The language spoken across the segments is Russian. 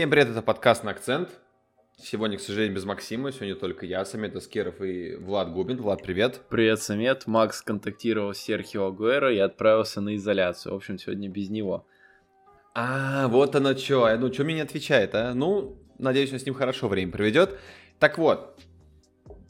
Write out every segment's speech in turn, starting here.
Всем привет, это подкаст на акцент. Сегодня, к сожалению, без Максима. Сегодня только я, Самет Аскеров и Влад Губин. Влад, привет. Привет, Самет. Макс контактировал с Серхио Агуэро и отправился на изоляцию. В общем, сегодня без него. А, вот оно что. Ну, что мне не отвечает, а? Ну, надеюсь, он с ним хорошо время проведет. Так вот,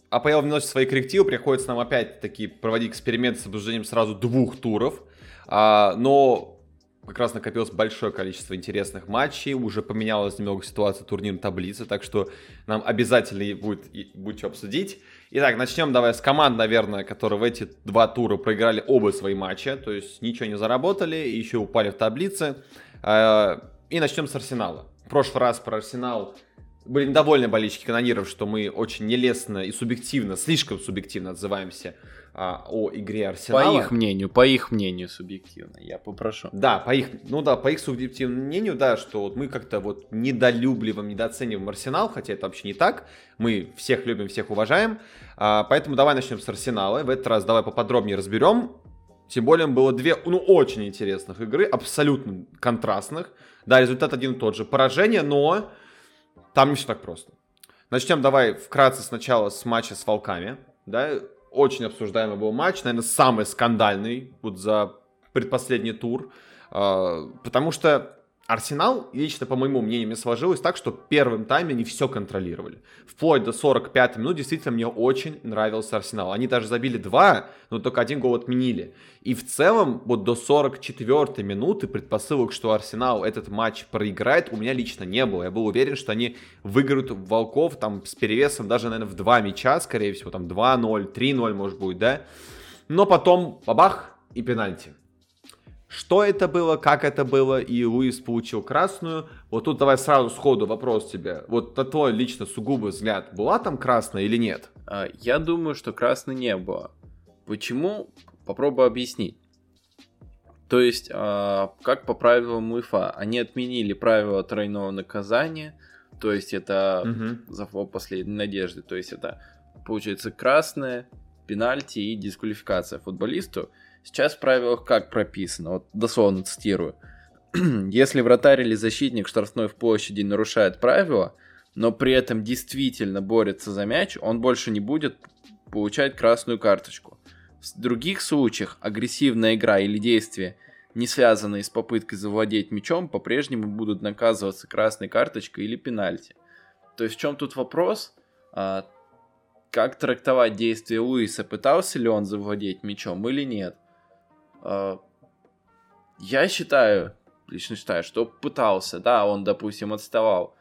АПЛ вносит свои коррективы, приходится нам опять-таки проводить эксперимент с обсуждением сразу двух туров. А, но как раз накопилось большое количество интересных матчей, уже поменялась немного ситуация турнирной таблицы, так что нам обязательно будет, будет что обсудить. Итак, начнем давай с команд, наверное, которые в эти два тура проиграли оба свои матча, то есть ничего не заработали, еще упали в таблице. А, и начнем с Арсенала. В прошлый раз про Арсенал были недовольны болельщики канониров, что мы очень нелестно и субъективно, слишком субъективно отзываемся а, о игре Арсенала. По их мнению, по их мнению субъективно, я попрошу. Да, по их, ну да, по их субъективному мнению, да, что вот мы как-то вот недолюбливаем, недооцениваем Арсенал, хотя это вообще не так. Мы всех любим, всех уважаем. А, поэтому давай начнем с Арсенала. В этот раз давай поподробнее разберем. Тем более было две, ну, очень интересных игры, абсолютно контрастных. Да, результат один и тот же. Поражение, но там не все так просто. Начнем давай вкратце сначала с матча с Волками. Да, очень обсуждаемый был матч, наверное, самый скандальный вот за предпоследний тур, а, потому что Арсенал, лично по моему мнению, мне сложилось так, что первым тайме они все контролировали. Вплоть до 45 минут действительно мне очень нравился Арсенал. Они даже забили два, но только один гол отменили. И в целом вот до 44 минуты предпосылок, что Арсенал этот матч проиграет, у меня лично не было. Я был уверен, что они выиграют Волков там с перевесом даже, наверное, в два мяча, скорее всего, там 2-0, 3-0 может быть, да. Но потом бабах и пенальти что это было, как это было, и Луис получил красную. Вот тут давай сразу сходу вопрос тебе. Вот на твой лично сугубый взгляд, была там красная или нет? А, я думаю, что красной не было. Почему? Попробую объяснить. То есть, а, как по правилам УЕФА, они отменили правило тройного наказания, то есть это угу. за последней надежды, то есть это получается красная, пенальти и дисквалификация футболисту. Сейчас в правилах как прописано, вот дословно цитирую. Если вратарь или защитник штрафной в площади нарушает правила, но при этом действительно борется за мяч, он больше не будет получать красную карточку. В других случаях агрессивная игра или действия, не связанные с попыткой завладеть мячом, по-прежнему будут наказываться красной карточкой или пенальти. То есть в чем тут вопрос? А, как трактовать действия Луиса? Пытался ли он завладеть мячом или нет? А, я считаю, лично считаю, что пытался, да, он, допустим, отставал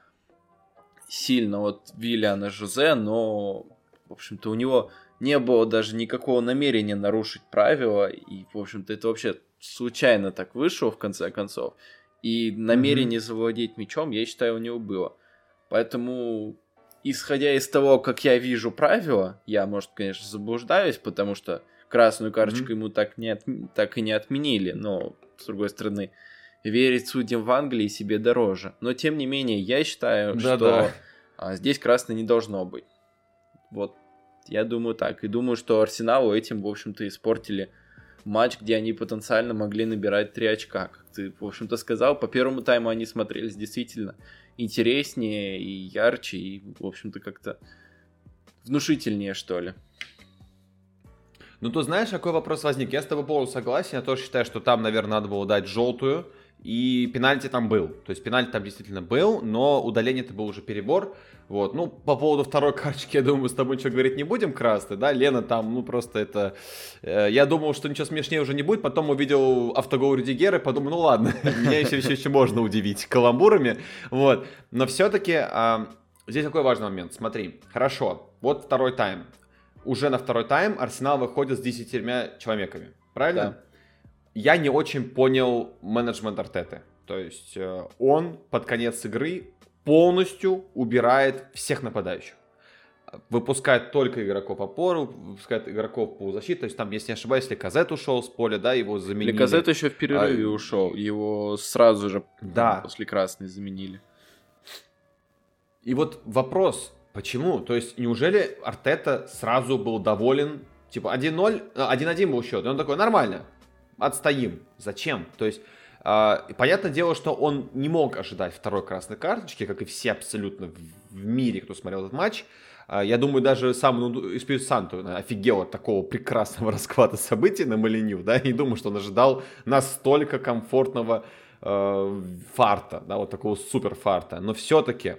сильно от Виллиана Жозе, но, в общем-то, у него не было даже никакого намерения нарушить правила, и, в общем-то, это вообще случайно так вышло, в конце концов. И намерение mm-hmm. завладеть мечом, я считаю, у него было. Поэтому, исходя из того, как я вижу правила, я, может, конечно, заблуждаюсь, потому что красную карточку mm-hmm. ему так, не от... так и не отменили, но, с другой стороны, верить судьям в Англии себе дороже. Но, тем не менее, я считаю, да, что да. Здесь красной не должно быть. Вот, я думаю так. И думаю, что Арсеналу этим, в общем-то, испортили матч, где они потенциально могли набирать 3 очка. Как ты, в общем-то, сказал, по первому тайму они смотрелись действительно интереснее и ярче, и, в общем-то, как-то внушительнее, что ли. Ну, то знаешь, какой вопрос возник? Я с тобой полностью согласен. Я тоже считаю, что там, наверное, надо было дать желтую. И пенальти там был. То есть пенальти там действительно был, но удаление это был уже перебор. Вот, ну, по поводу второй карточки, я думаю, с тобой ничего говорить не будем, красный, да, Лена там, ну, просто это... Э, я думал, что ничего смешнее уже не будет, потом увидел автогол Рюдигера и подумал, ну, ладно, меня еще, еще, еще можно удивить каламбурами, вот. Но все-таки э, здесь какой важный момент, смотри, хорошо, вот второй тайм, уже на второй тайм Арсенал выходит с 10 человеками. Правильно? Да. Я не очень понял менеджмент Артеты. То есть э, он под конец игры полностью убирает всех нападающих. Выпускает только игроков опору, выпускает игроков по защите. То есть там, если не ошибаюсь, если Казет ушел с поля, да, его заменили. Казет еще в перерыве а... ушел. Его сразу же да. после красной заменили. И вот вопрос, Почему? То есть, неужели Артета сразу был доволен? Типа 1-0, 1-1 был счет, и он такой, нормально, отстоим. Зачем? То есть, А, понятное дело, что он не мог ожидать второй красной карточки, как и все абсолютно в мире, кто смотрел этот матч. А, я думаю, даже сам ну, Испиус Санту офигел от такого прекрасного расклада событий на Малиню, да, и думаю, что он ожидал настолько комфортного э, фарта, да, вот такого супер фарта. Но все-таки,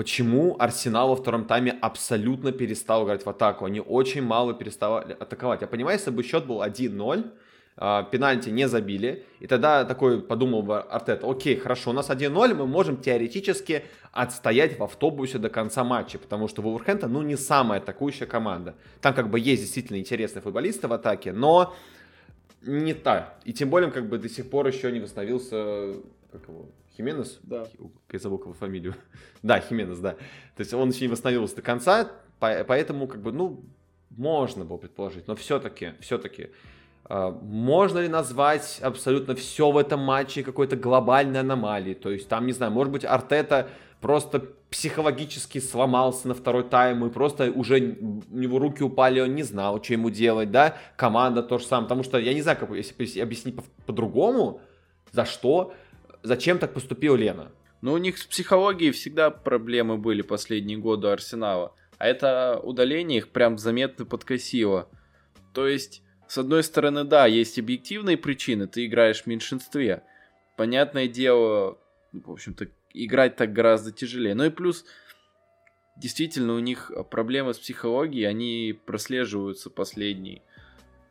почему Арсенал во втором тайме абсолютно перестал играть в атаку? Они очень мало переставали атаковать. Я понимаю, если бы счет был 1-0, а, пенальти не забили. И тогда такой подумал бы Артет, окей, хорошо, у нас 1-0, мы можем теоретически отстоять в автобусе до конца матча, потому что Вулверхэмптон, ну, не самая атакующая команда. Там как бы есть действительно интересные футболисты в атаке, но не так. И тем более, как бы до сих пор еще не восстановился, как его, Хименес? Да. Его фамилию. да, Хименес, да. То есть он еще не восстановился до конца, поэтому, как бы, ну, можно было предположить, но все-таки, все-таки а, можно ли назвать абсолютно все в этом матче какой-то глобальной аномалией? То есть там, не знаю, может быть, Артета просто психологически сломался на второй тайм, и просто уже у него руки упали, он не знал, что ему делать, да? Команда то же самое. Потому что я не знаю, как если объяснить по-другому, за что, зачем так поступил Лена. Ну, у них с психологией всегда проблемы были последние годы Арсенала. А это удаление их прям заметно подкосило. То есть с одной стороны, да, есть объективные причины, ты играешь в меньшинстве. Понятное дело, в общем-то, играть так гораздо тяжелее. Ну и плюс, действительно, у них проблемы с психологией, они прослеживаются последние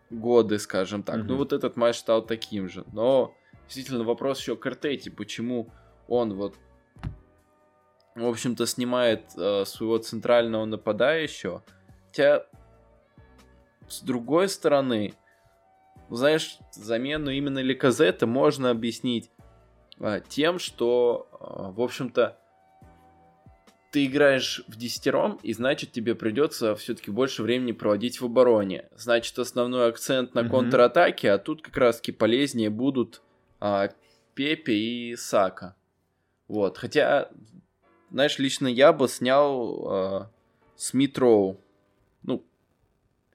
годы, скажем так. Mm-hmm. Ну вот этот матч стал таким же. Но действительно вопрос еще к Артете, почему он вот в общем-то, снимает э, своего центрального нападающего. Хотя с другой стороны, знаешь, замену именно Ликазета можно объяснить а, тем, что, а, в общем-то, ты играешь в десятером, и значит тебе придется все-таки больше времени проводить в обороне. Значит, основной акцент на mm-hmm. контратаке, а тут как раз-таки полезнее будут Пепе и Сака. Вот. Хотя, знаешь, лично я бы снял а, Смит Роу. Ну,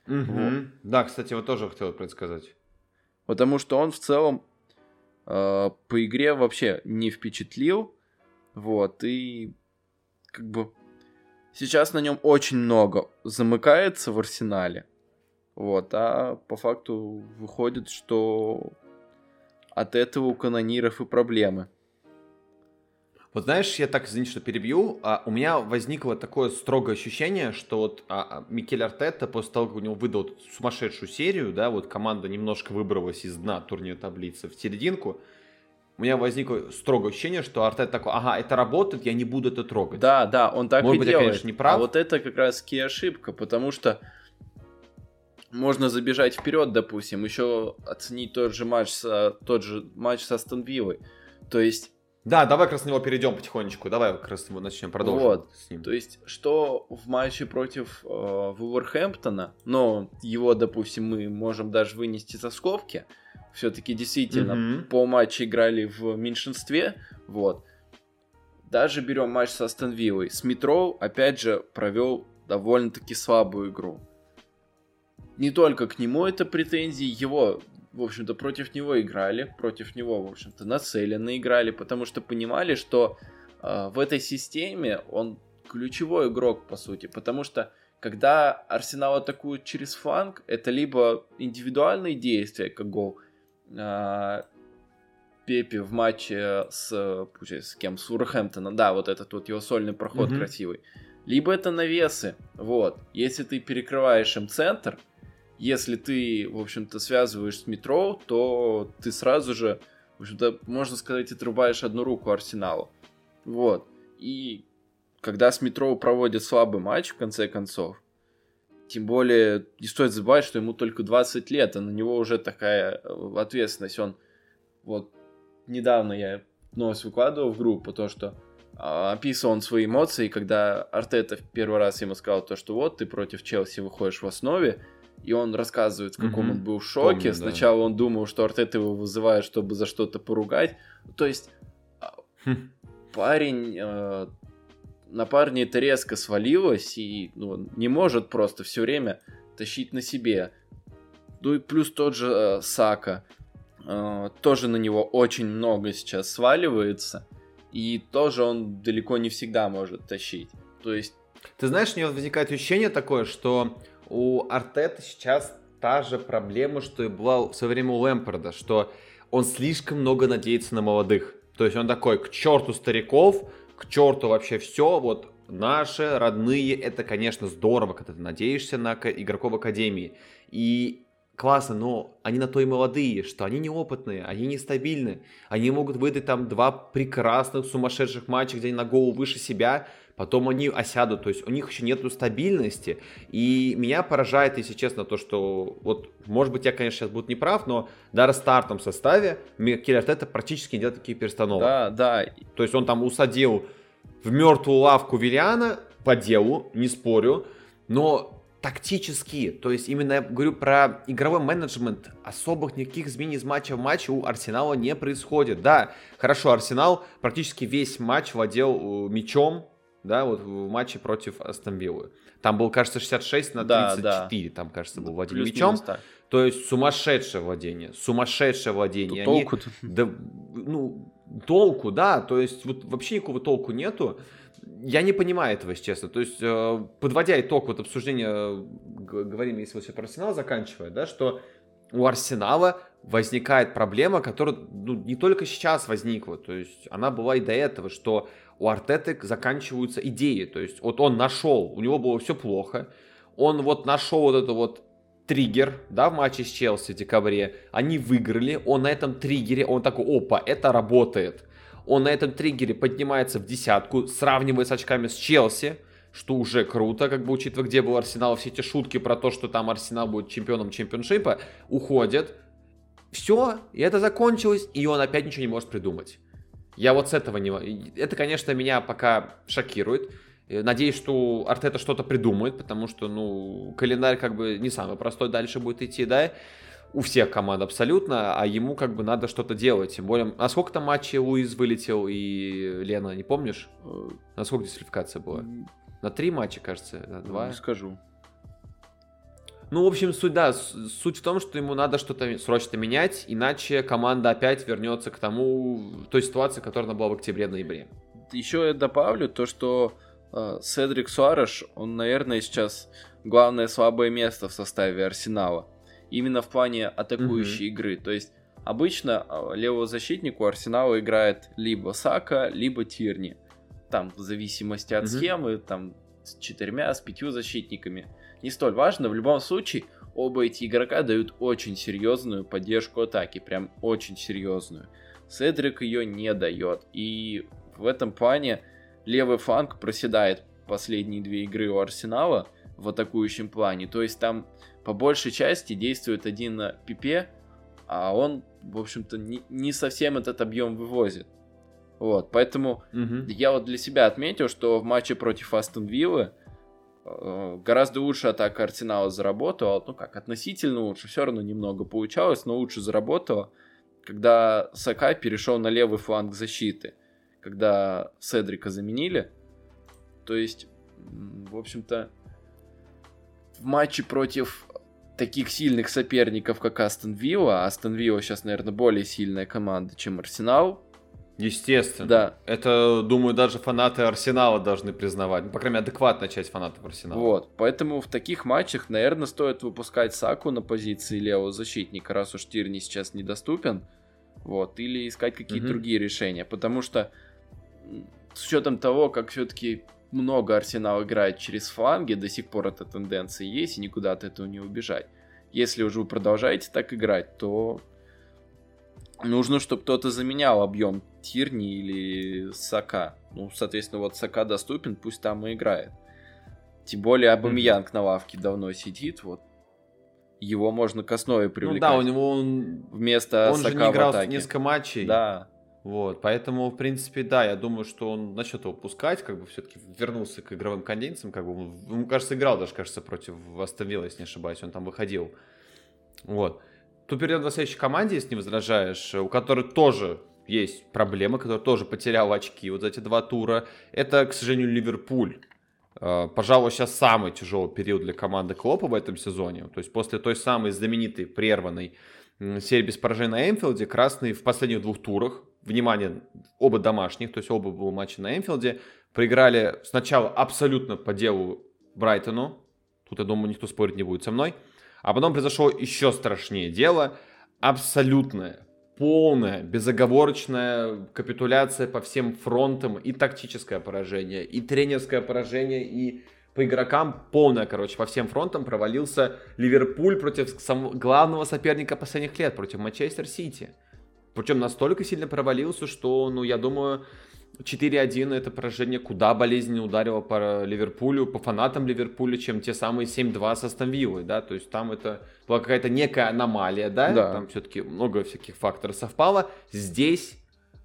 Угу. Да, кстати, вот тоже хотел предсказать. Потому что он в целом э, по игре вообще не впечатлил. Вот, и как бы сейчас на нем очень много замыкается в арсенале. Вот, а по факту выходит, что от этого у канониров и проблемы. Вот знаешь, я так, извини, что перебью, а у меня возникло такое строгое ощущение, что вот а, а Микель Артетта после того, как у него выдал сумасшедшую серию, да, вот команда немножко выбралась из дна турнира таблицы в серединку, у меня возникло строгое ощущение, что Артет такой, ага, это работает, я не буду это трогать. Да, да, он так Может и быть, делает. я, конечно, не прав. А вот это как раз и ошибка, потому что можно забежать вперед, допустим, еще оценить тот же матч, с, тот же матч со Астон То есть да, давай как раз на него перейдем потихонечку. Давай как раз его начнем продолжим вот. с ним. То есть, что в матче против э, Вулверхэмптона, но его, допустим, мы можем даже вынести за скобки, все-таки действительно mm-hmm. по матчу играли в меньшинстве, вот. Даже берем матч со Астон Виллой. Смитроу, опять же, провел довольно-таки слабую игру. Не только к нему это претензии, его в общем-то, против него играли, против него, в общем-то, нацеленно играли, потому что понимали, что э, в этой системе он ключевой игрок, по сути, потому что когда Арсенал атакует через фланг, это либо индивидуальные действия, как гол э, Пепе в матче с, с кем, с Урхэмптоном, да, вот этот вот его сольный проход mm-hmm. красивый, либо это навесы, вот, если ты перекрываешь им центр, если ты, в общем-то, связываешь с метро, то ты сразу же, в общем-то, можно сказать, отрубаешь одну руку Арсеналу. Вот. И когда с метро проводит слабый матч, в конце концов, тем более, не стоит забывать, что ему только 20 лет, а на него уже такая э, ответственность. Он, вот, недавно я новость выкладывал в группу, то, что а, описывал он свои эмоции, когда Артета в первый раз ему сказал то, что вот, ты против Челси выходишь в основе, и он рассказывает, в каком mm-hmm. он был шоке. Помню, Сначала да. он думал, что Артет его вызывает, чтобы за что-то поругать. То есть а, хм. парень... Э, на парне это резко свалилось, и ну, не может просто все время тащить на себе. Ну и плюс тот же э, Сака. э, тоже на него очень много сейчас сваливается, и тоже он далеко не всегда может тащить. То есть... Ты знаешь, у меня возникает ощущение такое, что у Артета сейчас та же проблема, что и была в свое время у Лэмпорда, что он слишком много надеется на молодых. То есть он такой, к черту стариков, к черту вообще все, вот наши родные, это, конечно, здорово, когда ты надеешься на игроков Академии. И классно, но они на то и молодые, что они неопытные, они нестабильны. Они могут выдать там два прекрасных сумасшедших матча, где они на голову выше себя, потом они осядут, то есть у них еще нету стабильности. И меня поражает, если честно, то, что вот, может быть, я, конечно, сейчас буду неправ, но даже в стартовом составе Микель Артета практически не делает такие перестановки. Да, да. То есть он там усадил в мертвую лавку Виллиана по делу, не спорю, но тактически, то есть именно я говорю про игровой менеджмент, особых никаких изменений из матча в матч у Арсенала не происходит. Да, хорошо, Арсенал практически весь матч владел э, мячом, да, вот в матче против Астон Виллы. Там был, кажется, 66 на 34, да, да. там, кажется, был владение мячом. Так. То есть сумасшедшее владение, сумасшедшее владение. Тут Они, толку да, ну, толку, да, то есть вот вообще никакого толку нету. Я не понимаю этого, если честно. То есть, э, подводя итог вот обсуждения, говорим, если вот все про Арсенал заканчивая, да, что у Арсенала возникает проблема, которая ну, не только сейчас возникла, то есть она была и до этого, что у Артеты заканчиваются идеи, то есть вот он нашел, у него было все плохо, он вот нашел вот это вот триггер, да, в матче с Челси в декабре, они выиграли, он на этом триггере, он такой, опа, это работает, он на этом триггере поднимается в десятку, сравнивает с очками с Челси, что уже круто, как бы учитывая, где был Арсенал, все эти шутки про то, что там Арсенал будет чемпионом чемпионшипа, уходят. Все, и это закончилось, и он опять ничего не может придумать. Я вот с этого не... Это, конечно, меня пока шокирует. Надеюсь, что Артета что-то придумает, потому что, ну, календарь как бы не самый простой дальше будет идти, да, у всех команд абсолютно, а ему как бы надо что-то делать. Тем более, а сколько там матчей Луис вылетел и Лена, не помнишь? Э, на сколько дисквалификация была? На три матча, кажется, на два? Не скажу. Ну, в общем, суть, да, суть в том, что ему надо что-то срочно менять, иначе команда опять вернется к тому, той ситуации, которая она была в октябре-ноябре. Еще я добавлю то, что э, Седрик Суареш, он, наверное, сейчас главное слабое место в составе Арсенала именно в плане атакующей mm-hmm. игры. То есть обычно а, левого защитнику Арсенала играет либо Сака, либо Тирни. Там в зависимости от mm-hmm. схемы, там с четырьмя, с пятью защитниками. Не столь важно, в любом случае оба эти игрока дают очень серьезную поддержку атаки, прям очень серьезную. Седрик ее не дает. И в этом плане левый фланг проседает последние две игры у Арсенала в атакующем плане. То есть там по большей части действует один на пипе, а он, в общем-то, не, не совсем этот объем вывозит. Вот, поэтому угу. я вот для себя отметил, что в матче против Астон Виллы гораздо лучше атака Арсенала заработала, ну как, относительно лучше, все равно немного получалось, но лучше заработала, когда Сака перешел на левый фланг защиты, когда Седрика заменили. То есть, в общем-то, в матче против таких сильных соперников, как Астон Вилла. Астон Вилла сейчас, наверное, более сильная команда, чем Арсенал. Естественно. Да. Это, думаю, даже фанаты Арсенала должны признавать. Ну, по крайней мере, адекватная часть фанатов Арсенала. Вот. Поэтому в таких матчах, наверное, стоит выпускать Саку на позиции левого защитника, раз уж Тирни сейчас недоступен. Вот. Или искать какие-то угу. другие решения. Потому что с учетом того, как все-таки много Арсенал играет через фланги, до сих пор эта тенденция есть, и никуда от этого не убежать. Если уже вы продолжаете так играть, то нужно, чтобы кто-то заменял объем Тирни или Сака. Ну, соответственно, вот Сака доступен, пусть там и играет. Тем более Абамьянг mm-hmm. на лавке давно сидит, вот его можно к основе привлекать. Ну да, у него он вместо он Сака же не играл в несколько матчей. Да. Вот, поэтому, в принципе, да, я думаю, что он начнет его пускать, как бы все-таки вернулся к игровым конденсам, как бы, ему, кажется, играл даже, кажется, против Астон если не ошибаюсь, он там выходил. Вот. К следующей команде, если не возражаешь, у которой тоже есть проблемы, которая тоже потеряла очки вот эти два тура. Это, к сожалению, Ливерпуль. А, пожалуй, сейчас самый тяжелый период для команды Клопа в этом сезоне. То есть после той самой знаменитой прерванной серии без поражения на Энфилде. Красные в последних двух турах, внимание, оба домашних, то есть оба было матча на Энфилде, проиграли сначала абсолютно по делу Брайтону, тут, я думаю, никто спорить не будет со мной, а потом произошло еще страшнее дело, абсолютное, полная, безоговорочная капитуляция по всем фронтам, и тактическое поражение, и тренерское поражение, и по игрокам полная, короче, по всем фронтам провалился Ливерпуль против главного соперника последних лет, против Манчестер Сити. Причем настолько сильно провалился, что, ну, я думаю, 4-1 это поражение куда болезненнее ударило по Ливерпулю, по фанатам Ливерпуля, чем те самые 7-2 со Астон да, то есть там это была какая-то некая аномалия, да, да. там все-таки много всяких факторов совпало. Здесь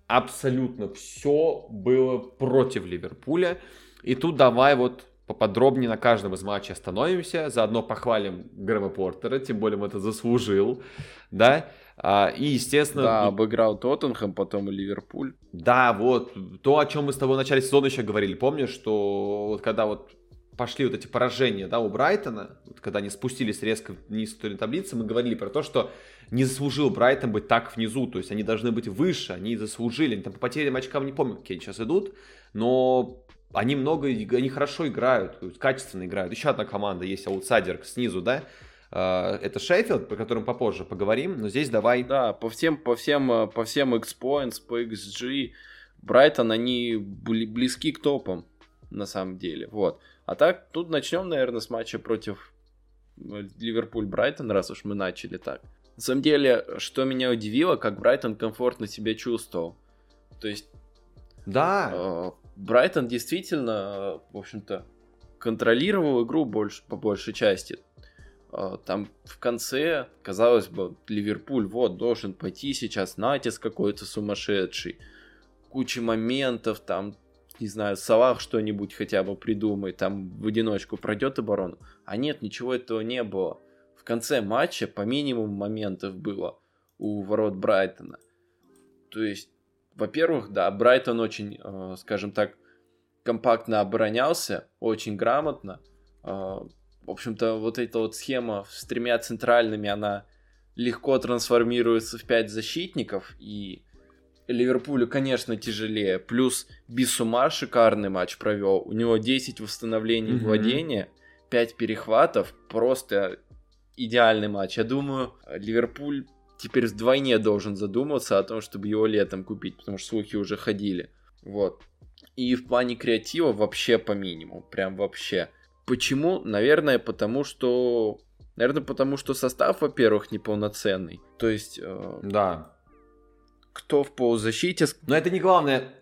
абсолютно все было против Ливерпуля, и тут давай вот поподробнее на каждом из матчей остановимся, заодно похвалим Грэма Портера, тем более он это заслужил, да, а, и, естественно... Да, ну, обыграл Тоттенхэм, потом и Ливерпуль. Да, вот, то, о чем мы с тобой в начале сезона еще говорили, помнишь, что вот когда вот пошли вот эти поражения, да, у Брайтона, вот когда они спустились резко вниз в таблицы, мы говорили про то, что не заслужил Брайтон быть так внизу, то есть они должны быть выше, они заслужили, они там по потерям очкам не помню, какие они сейчас идут, но они много, они хорошо играют, качественно играют. Еще одна команда есть, аутсайдер снизу, да, а, это Шеффилд, про котором попозже поговорим, но здесь давай... Да, по всем, по всем, э, по всем X-Points, по XG, Брайтон, они близки к топам, на самом деле, вот. А так, тут начнем, наверное, с матча против э, Ливерпуль-Брайтон, раз уж мы начали так. На самом деле, что меня удивило, как Брайтон комфортно себя чувствовал. То есть... Да. Э, Брайтон действительно, в общем-то, контролировал игру больше, по большей части. Э, там в конце, казалось бы, Ливерпуль вот должен пойти сейчас натиск какой-то сумасшедший. Куча моментов, там, не знаю, Салах что-нибудь хотя бы придумает, там в одиночку пройдет оборону. А нет, ничего этого не было. В конце матча по минимуму моментов было у ворот Брайтона. То есть во-первых, да, Брайтон очень, э, скажем так, компактно оборонялся, очень грамотно. Э, в общем-то, вот эта вот схема с тремя центральными, она легко трансформируется в пять защитников, и Ливерпулю, конечно, тяжелее. Плюс Бисума шикарный матч провел. У него 10 восстановлений mm-hmm. владения, 5 перехватов. Просто идеальный матч. Я думаю, Ливерпуль теперь вдвойне должен задуматься о том, чтобы его летом купить, потому что слухи уже ходили. Вот. И в плане креатива вообще по минимуму, прям вообще. Почему? Наверное, потому что... Наверное, потому что состав, во-первых, неполноценный. То есть... Э... Да. Кто в полузащите... Но это не главное...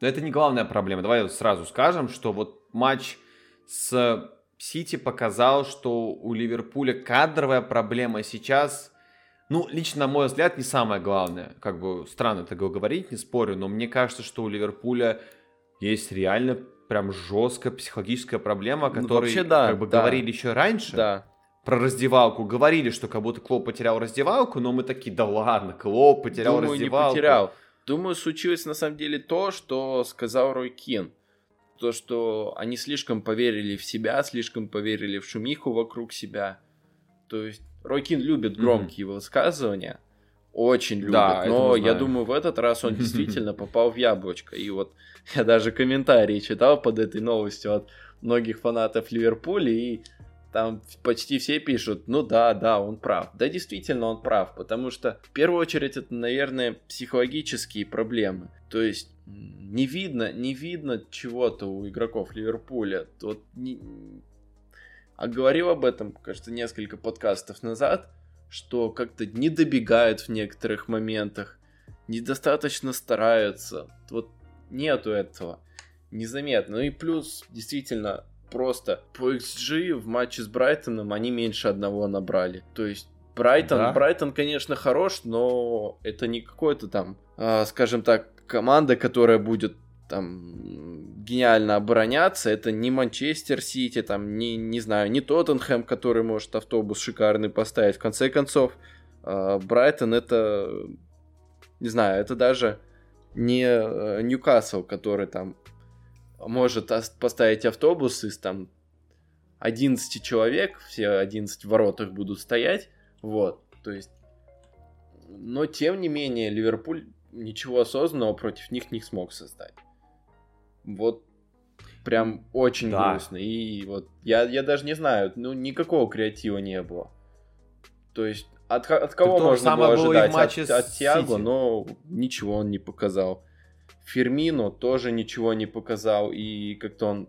Но это не главная проблема. Давай сразу скажем, что вот матч с Сити показал, что у Ливерпуля кадровая проблема сейчас ну, лично, на мой взгляд, не самое главное. Как бы странно это говорить, не спорю, но мне кажется, что у Ливерпуля есть реально прям жесткая психологическая проблема, о ну, которой ну, вообще, да, как бы да. говорили еще раньше. Да. Про раздевалку. Говорили, что как будто Клоп потерял раздевалку, но мы такие, да ладно, Клоп потерял Думаю, раздевалку. не потерял. Думаю, случилось на самом деле то, что сказал Рой Кин. То, что они слишком поверили в себя, слишком поверили в шумиху вокруг себя. То есть Рокин любит громкие mm-hmm. высказывания, очень любит, да, но я думаю, в этот раз он действительно попал в яблочко. И вот я даже комментарии читал под этой новостью от многих фанатов Ливерпуля, и там почти все пишут, ну да, да, он прав. Да, действительно, он прав, потому что в первую очередь это, наверное, психологические проблемы. То есть не видно, не видно чего-то у игроков Ливерпуля. Вот не, а говорил об этом, кажется, несколько подкастов назад, что как-то не добегают в некоторых моментах, недостаточно стараются. Вот нету этого. Незаметно. Ну и плюс, действительно, просто по XG в матче с Брайтоном они меньше одного набрали. То есть Брайтон, да. Брайтон, конечно, хорош, но это не какой-то там, э, скажем так, команда, которая будет там гениально обороняться. Это не Манчестер Сити, там, не, не знаю, не Тоттенхэм, который может автобус шикарный поставить. В конце концов, э, Брайтон это, не знаю, это даже не э, Ньюкасл, который там может поставить автобус из там 11 человек, все 11 в воротах будут стоять, вот, то есть Но, тем не менее, Ливерпуль ничего осознанного против них не смог создать. Вот прям очень да. грустно. И вот я, я даже не знаю, ну никакого креатива не было. То есть от, от кого Тут можно было ожидать? Было от, от Тиаго, но ничего он не показал. Фермино тоже ничего не показал. И как-то он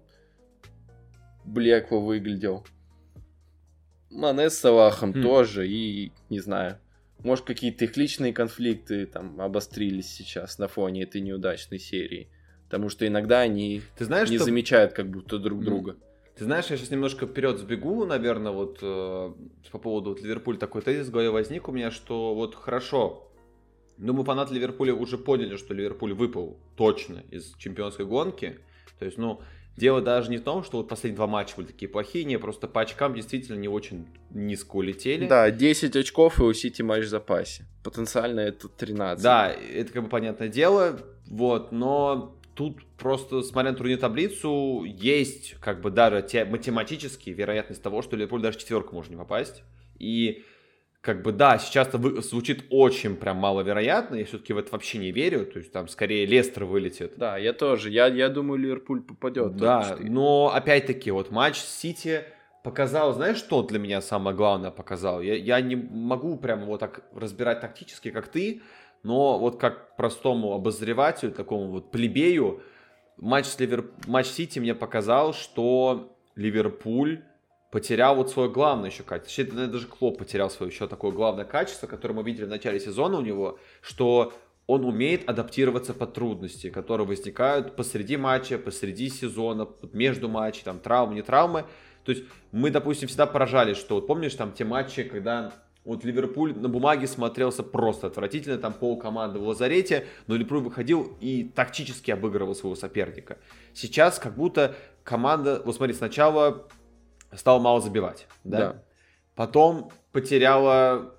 блекло выглядел. Мане с Салахом хм. тоже. И не знаю. Может, какие-то их личные конфликты там обострились сейчас на фоне этой неудачной серии. Потому что иногда они Ты знаешь, не что... замечают как будто друг друга. Ты знаешь, я сейчас немножко вперед сбегу, наверное, вот э, по поводу вот, Ливерпуль такой тезис в голове возник у меня, что вот хорошо, думаю, фанаты Ливерпуля уже поняли, что Ливерпуль выпал точно из чемпионской гонки. То есть, ну, дело даже не в том, что вот последние два матча были такие плохие, не, просто по очкам действительно не очень низко улетели. Да, 10 очков и у Сити матч в запасе. Потенциально это 13. Да, это как бы понятное дело, вот, но тут просто, смотря на турнирную таблицу, есть как бы даже те, математически вероятность того, что Ливерпуль даже четверку может не попасть. И как бы да, сейчас это звучит очень прям маловероятно, я все-таки в это вообще не верю, то есть там скорее Лестер вылетит. Да, я тоже, я, я думаю, Ливерпуль попадет. Да, но опять-таки вот матч с Сити показал, знаешь, что для меня самое главное показал? Я, я не могу прям вот так разбирать тактически, как ты, но вот как простому обозревателю, такому вот плебею, матч, с Ливер... матч Сити мне показал, что Ливерпуль потерял вот свое главное еще качество. Точнее, даже Клоп потерял свое еще такое главное качество, которое мы видели в начале сезона у него, что он умеет адаптироваться под трудности, которые возникают посреди матча, посреди сезона, между матчами, там, травмы, не травмы. То есть мы, допустим, всегда поражались, что вот помнишь там те матчи, когда вот Ливерпуль на бумаге смотрелся просто отвратительно, там пол команды в лазарете, но Ливерпуль выходил и тактически обыгрывал своего соперника. Сейчас как будто команда, вот смотри, сначала стала мало забивать, да? да. Потом потеряла,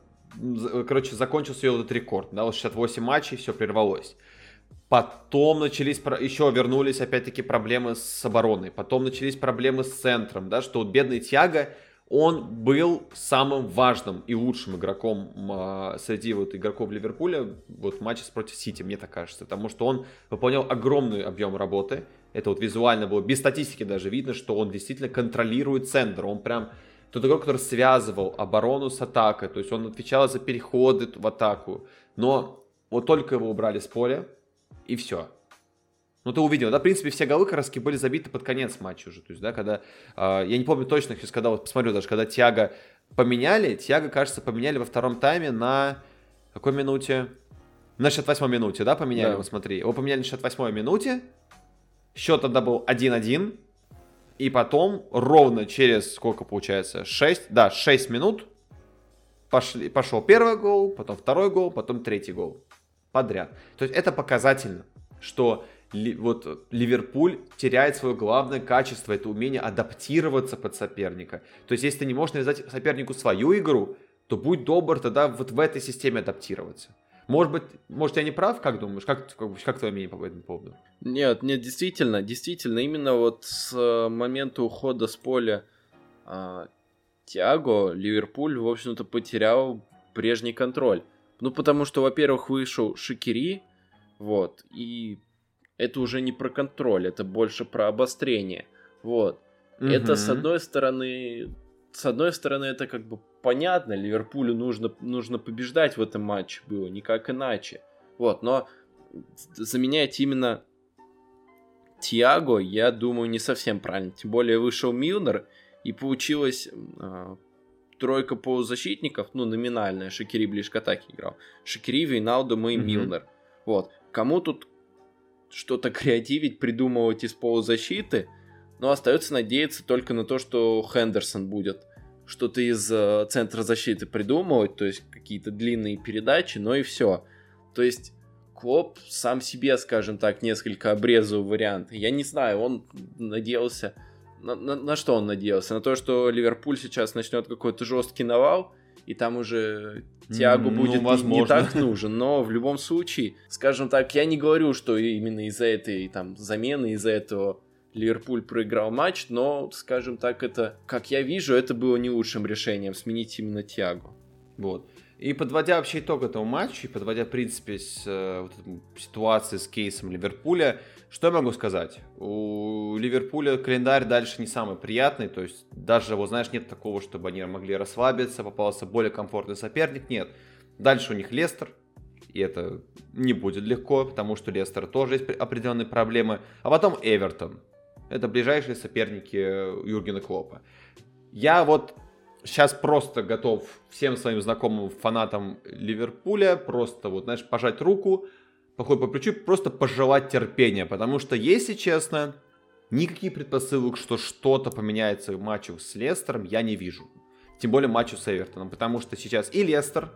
короче, закончился ее этот рекорд, да, вот 68 матчей, все прервалось. Потом начались, еще вернулись опять-таки проблемы с обороной. Потом начались проблемы с центром, да, что вот бедный Тяга он был самым важным и лучшим игроком э, среди вот игроков Ливерпуля вот в матче против Сити, мне так кажется, потому что он выполнял огромный объем работы, это вот визуально было, без статистики даже видно, что он действительно контролирует центр, он прям тот игрок, который связывал оборону с атакой, то есть он отвечал за переходы в атаку, но вот только его убрали с поля, и все. Ну, ты увидел, да, в принципе, все голы как раз были забиты под конец матча уже. То есть, да, когда, э, я не помню точно, сейчас, когда, вот посмотрю даже, когда Тиаго поменяли, Тиаго, кажется, поменяли во втором тайме на какой минуте? На 68 минуте, да, поменяли да. его, смотри. Его поменяли на 68 минуте, счет тогда был 1-1, и потом ровно через, сколько получается, 6, да, 6 минут пошли, пошел первый гол, потом второй гол, потом третий гол подряд. То есть это показательно, что ли, вот Ливерпуль теряет свое главное качество, это умение адаптироваться под соперника. То есть, если ты не можешь навязать сопернику свою игру, то будь добр тогда вот в этой системе адаптироваться. Может быть, может, я не прав, как думаешь? Как, как, как твое мнение по этому поводу? Нет, нет, действительно, действительно, именно вот с э, момента ухода с поля а, Тиаго Ливерпуль, в общем-то, потерял прежний контроль. Ну, потому что, во-первых, вышел Шикери, вот, и это уже не про контроль, это больше про обострение. Вот. Угу. Это с одной стороны, с одной стороны, это как бы понятно, Ливерпулю нужно, нужно побеждать в этом матче было, никак иначе. Вот, но заменять именно Тиаго, я думаю, не совсем правильно. Тем более вышел Милнер, и получилось э, тройка полузащитников, ну, номинальная, Шакири ближе к атаке играл. Шакири, Вейналдо, и mm Милнер. Вот. Кому тут что-то креативить, придумывать из полузащиты, но остается надеяться только на то, что Хендерсон будет что-то из э, центра защиты придумывать, то есть какие-то длинные передачи, но и все. То есть Клоп сам себе, скажем так, несколько обрезал вариант. Я не знаю, он надеялся... На, на, на что он надеялся? На то, что Ливерпуль сейчас начнет какой-то жесткий навал, и там уже Тиагу ну, будет возможно. не так нужен, но в любом случае, скажем так, я не говорю, что именно из-за этой там замены, из-за этого Ливерпуль проиграл матч, но, скажем так, это, как я вижу, это было не лучшим решением сменить именно Тиагу. Вот. И подводя вообще итог этого матча, и подводя, в принципе, с, э, вот, ситуации с кейсом Ливерпуля, что я могу сказать? У Ливерпуля календарь дальше не самый приятный, то есть даже, вот знаешь, нет такого, чтобы они могли расслабиться, попался более комфортный соперник, нет. Дальше у них Лестер, и это не будет легко, потому что Лестер тоже есть определенные проблемы. А потом Эвертон. Это ближайшие соперники Юргена Клопа. Я вот сейчас просто готов всем своим знакомым фанатам Ливерпуля просто вот, знаешь, пожать руку, поход по плечу, просто пожелать терпения, потому что, если честно, никаких предпосылок, что что-то поменяется в матчах с Лестером, я не вижу. Тем более матчу с Эвертоном, потому что сейчас и Лестер,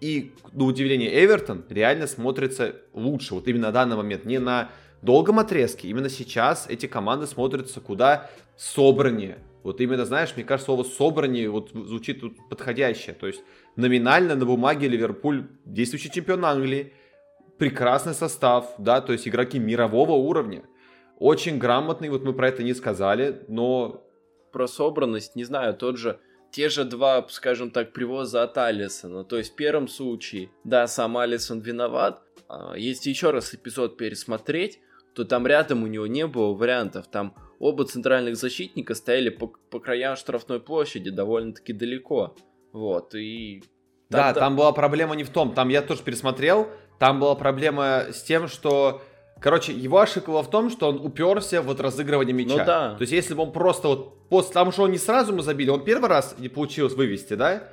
и, на удивление, Эвертон реально смотрится лучше. Вот именно на данный момент. Не на долгом отрезке. Именно сейчас эти команды смотрятся куда собраннее. Вот именно, знаешь, мне кажется, слово «собрание» вот звучит тут подходящее. То есть номинально на бумаге Ливерпуль действующий чемпион Англии, прекрасный состав, да, то есть игроки мирового уровня. Очень грамотный, вот мы про это не сказали, но... Про собранность, не знаю, тот же те же два, скажем так, привоза от Алисона. То есть в первом случае, да, сам Алисон виноват. А если еще раз эпизод пересмотреть, то там рядом у него не было вариантов. Там оба центральных защитника стояли по, по краям штрафной площади довольно-таки далеко. Вот, и... Да, там была проблема не в том, там я тоже пересмотрел, там была проблема с тем, что Короче, его ошибка была в том, что он уперся вот разыгрывание мяча. Ну да. То есть, если бы он просто вот после, потому что он не сразу ему забили, он первый раз не получилось вывести, да?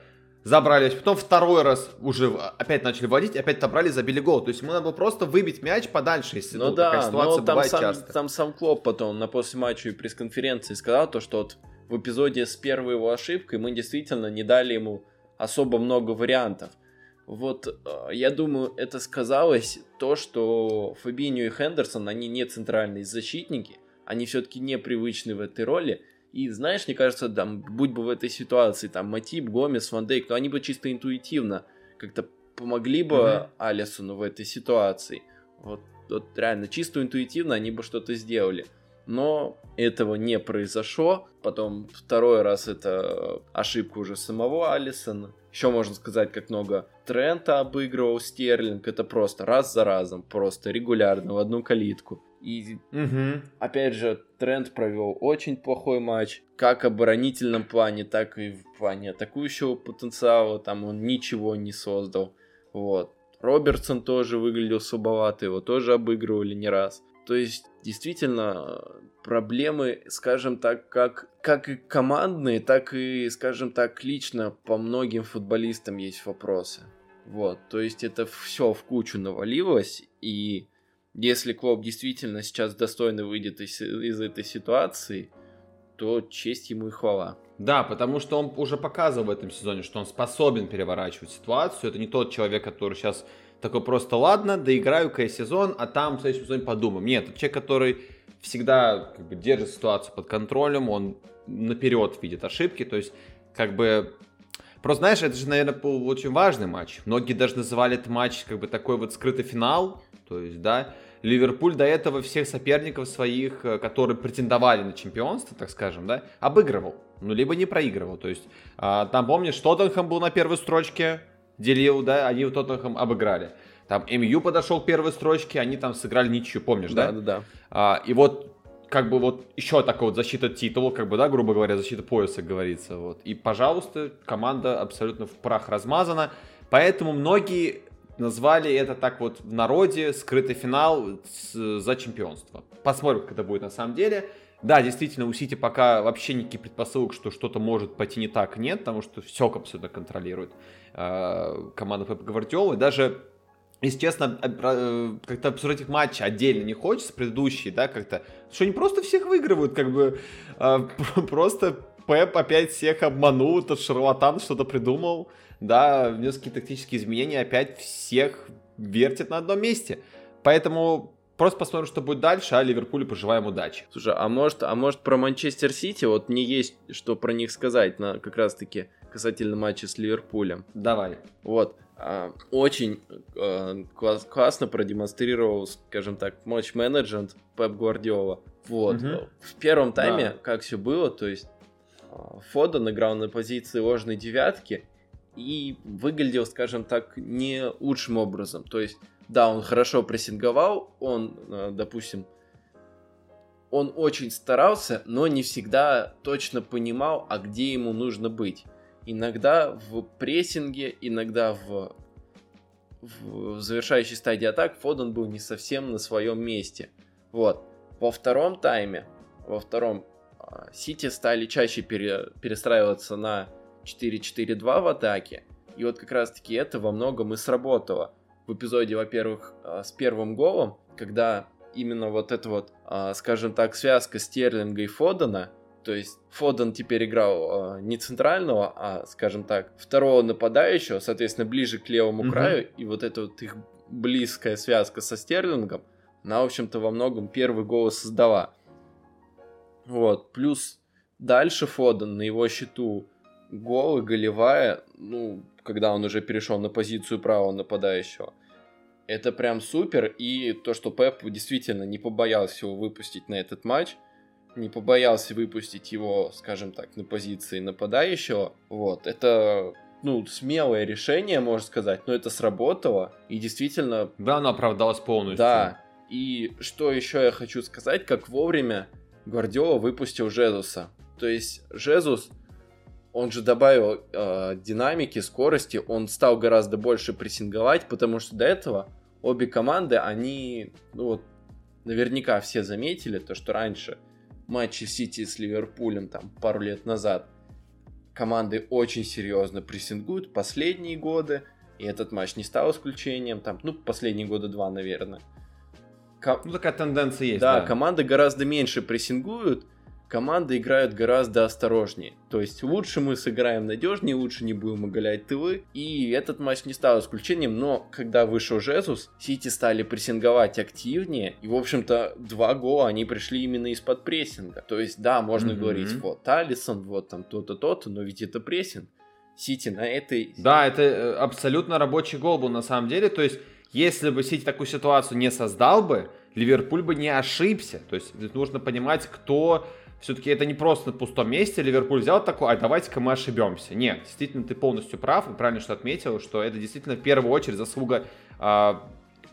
Забрали, потом второй раз уже опять начали водить, опять отобрали, забили гол. То есть ему надо было просто выбить мяч подальше, если ну, ну да, такая ситуация но там бывает сам, часто. Там сам Клоп потом на после матча и пресс-конференции сказал то, что вот в эпизоде с первой его ошибкой мы действительно не дали ему особо много вариантов. Вот, э, я думаю, это сказалось то, что Фабинho и Хендерсон, они не центральные защитники, они все-таки непривычны в этой роли. И знаешь, мне кажется, там, будь бы в этой ситуации, там, Матип, Гомес, Ван Дейк, но они бы чисто интуитивно как-то помогли бы mm-hmm. Алисону в этой ситуации. Вот, вот реально, чисто интуитивно они бы что-то сделали. Но этого не произошло. Потом второй раз это ошибка уже самого Алисона. Еще можно сказать, как много Трента обыгрывал Стерлинг. Это просто раз за разом, просто регулярно в одну калитку. И угу. опять же, Трент провел очень плохой матч. Как в оборонительном плане, так и в плане атакующего потенциала. Там он ничего не создал. Вот. Робертсон тоже выглядел слабовато, его тоже обыгрывали не раз. То есть, действительно, проблемы, скажем так, как, как и командные, так и, скажем так, лично по многим футболистам есть вопросы. Вот, то есть это все в кучу навалилось, и если Клоп действительно сейчас достойно выйдет из, из этой ситуации, то честь ему и хвала. Да, потому что он уже показывал в этом сезоне, что он способен переворачивать ситуацию. Это не тот человек, который сейчас такой просто, ладно, доиграю-ка я сезон, а там в следующем сезоне подумаем. Нет, это человек, который всегда как бы, держит ситуацию под контролем, он наперед видит ошибки, то есть как бы Просто, знаешь, это же, наверное, был очень важный матч. Многие даже называли этот матч как бы такой вот скрытый финал. То есть, да, Ливерпуль до этого всех соперников своих, э, которые претендовали на чемпионство, так скажем, да, обыгрывал. Ну, либо не проигрывал. То есть, а, там, помнишь, Тоттенхэм был на первой строчке, делил, да, они в Тоттенхэм обыграли. Там МЮ подошел к первой строчке, они там сыграли ничью, помнишь, да? Да, да, да. А, и вот как бы вот еще такая вот защита титула, как бы, да, грубо говоря, защита пояса, говорится, вот. И, пожалуйста, команда абсолютно в прах размазана, поэтому многие назвали это так вот в народе скрытый финал с, за чемпионство. Посмотрим, как это будет на самом деле. Да, действительно, у Сити пока вообще никаких предпосылок, что что-то может пойти не так, нет, потому что все абсолютно контролирует э, команда Пепа Гвардиолы. Даже если честно, э, как-то обсуждать их матчи отдельно не хочется, предыдущие, да, как-то, что они просто всех выигрывают, как бы, а, просто Пеп опять всех обманул, этот шарлатан что-то придумал, да, внес какие-то тактические изменения, опять всех вертит на одном месте. Поэтому просто посмотрим, что будет дальше, а Ливерпулю пожелаем удачи. Слушай, а может, а может про Манчестер Сити, вот мне есть что про них сказать, на, как раз-таки касательно матча с Ливерпулем. Давай. Вот, а, очень а, класс, классно продемонстрировал, скажем так, мощь менеджмент Пеп Гвардиола. Вот. Угу. В первом тайме, да. как все было, то есть а, Фоден играл на позиции ложной девятки, и выглядел, скажем так, не лучшим образом. То есть, да, он хорошо прессинговал, он, э, допустим, он очень старался, но не всегда точно понимал, а где ему нужно быть. Иногда в прессинге, иногда в, в завершающей стадии атак Фоден был не совсем на своем месте. Вот. Во втором тайме, во втором а, Сити стали чаще пере, перестраиваться на 4-4-2 в атаке. И вот как раз таки это во многом и сработало. В эпизоде, во-первых, а, с первым голом, когда именно вот эта вот, а, скажем так, связка Стерлинга и Фодена, то есть Фоден теперь играл э, не центрального, а, скажем так, второго нападающего, соответственно, ближе к левому угу. краю, и вот эта вот их близкая связка со Стерлингом, она, в общем-то, во многом первый гол создала. Вот, плюс дальше Фоден на его счету голы, голевая, ну, когда он уже перешел на позицию правого нападающего. Это прям супер, и то, что Пеп действительно не побоялся его выпустить на этот матч, не побоялся выпустить его, скажем так, на позиции нападающего, вот, это ну, смелое решение, можно сказать, но это сработало, и действительно... Да, оно оправдалось полностью. Да, и что еще я хочу сказать, как вовремя Гвардиола выпустил Жезуса. То есть Жезус, он же добавил э, динамики, скорости, он стал гораздо больше прессинговать, потому что до этого обе команды, они, ну вот, наверняка все заметили то, что раньше матчи Сити с Ливерпулем там пару лет назад команды очень серьезно прессингуют последние годы, и этот матч не стал исключением, там, ну, последние года два, наверное. Ко... Ну, такая тенденция есть, да. Да, команды гораздо меньше прессингуют, команды играют гораздо осторожнее. То есть лучше мы сыграем надежнее, лучше не будем оголять тылы. И этот матч не стал исключением, но когда вышел Жезус, Сити стали прессинговать активнее. И, в общем-то, два гола они пришли именно из-под прессинга. То есть, да, можно mm-hmm. говорить, вот Алисон, вот там то-то, то-то, но ведь это прессинг. Сити на этой... Да, это э, абсолютно рабочий гол был на самом деле. То есть, если бы Сити такую ситуацию не создал бы, Ливерпуль бы не ошибся. То есть нужно понимать, кто все-таки это не просто на пустом месте. Ливерпуль взял такой, а давайте-ка мы ошибемся. Нет, действительно, ты полностью прав, и правильно что отметил, что это действительно в первую очередь заслуга э,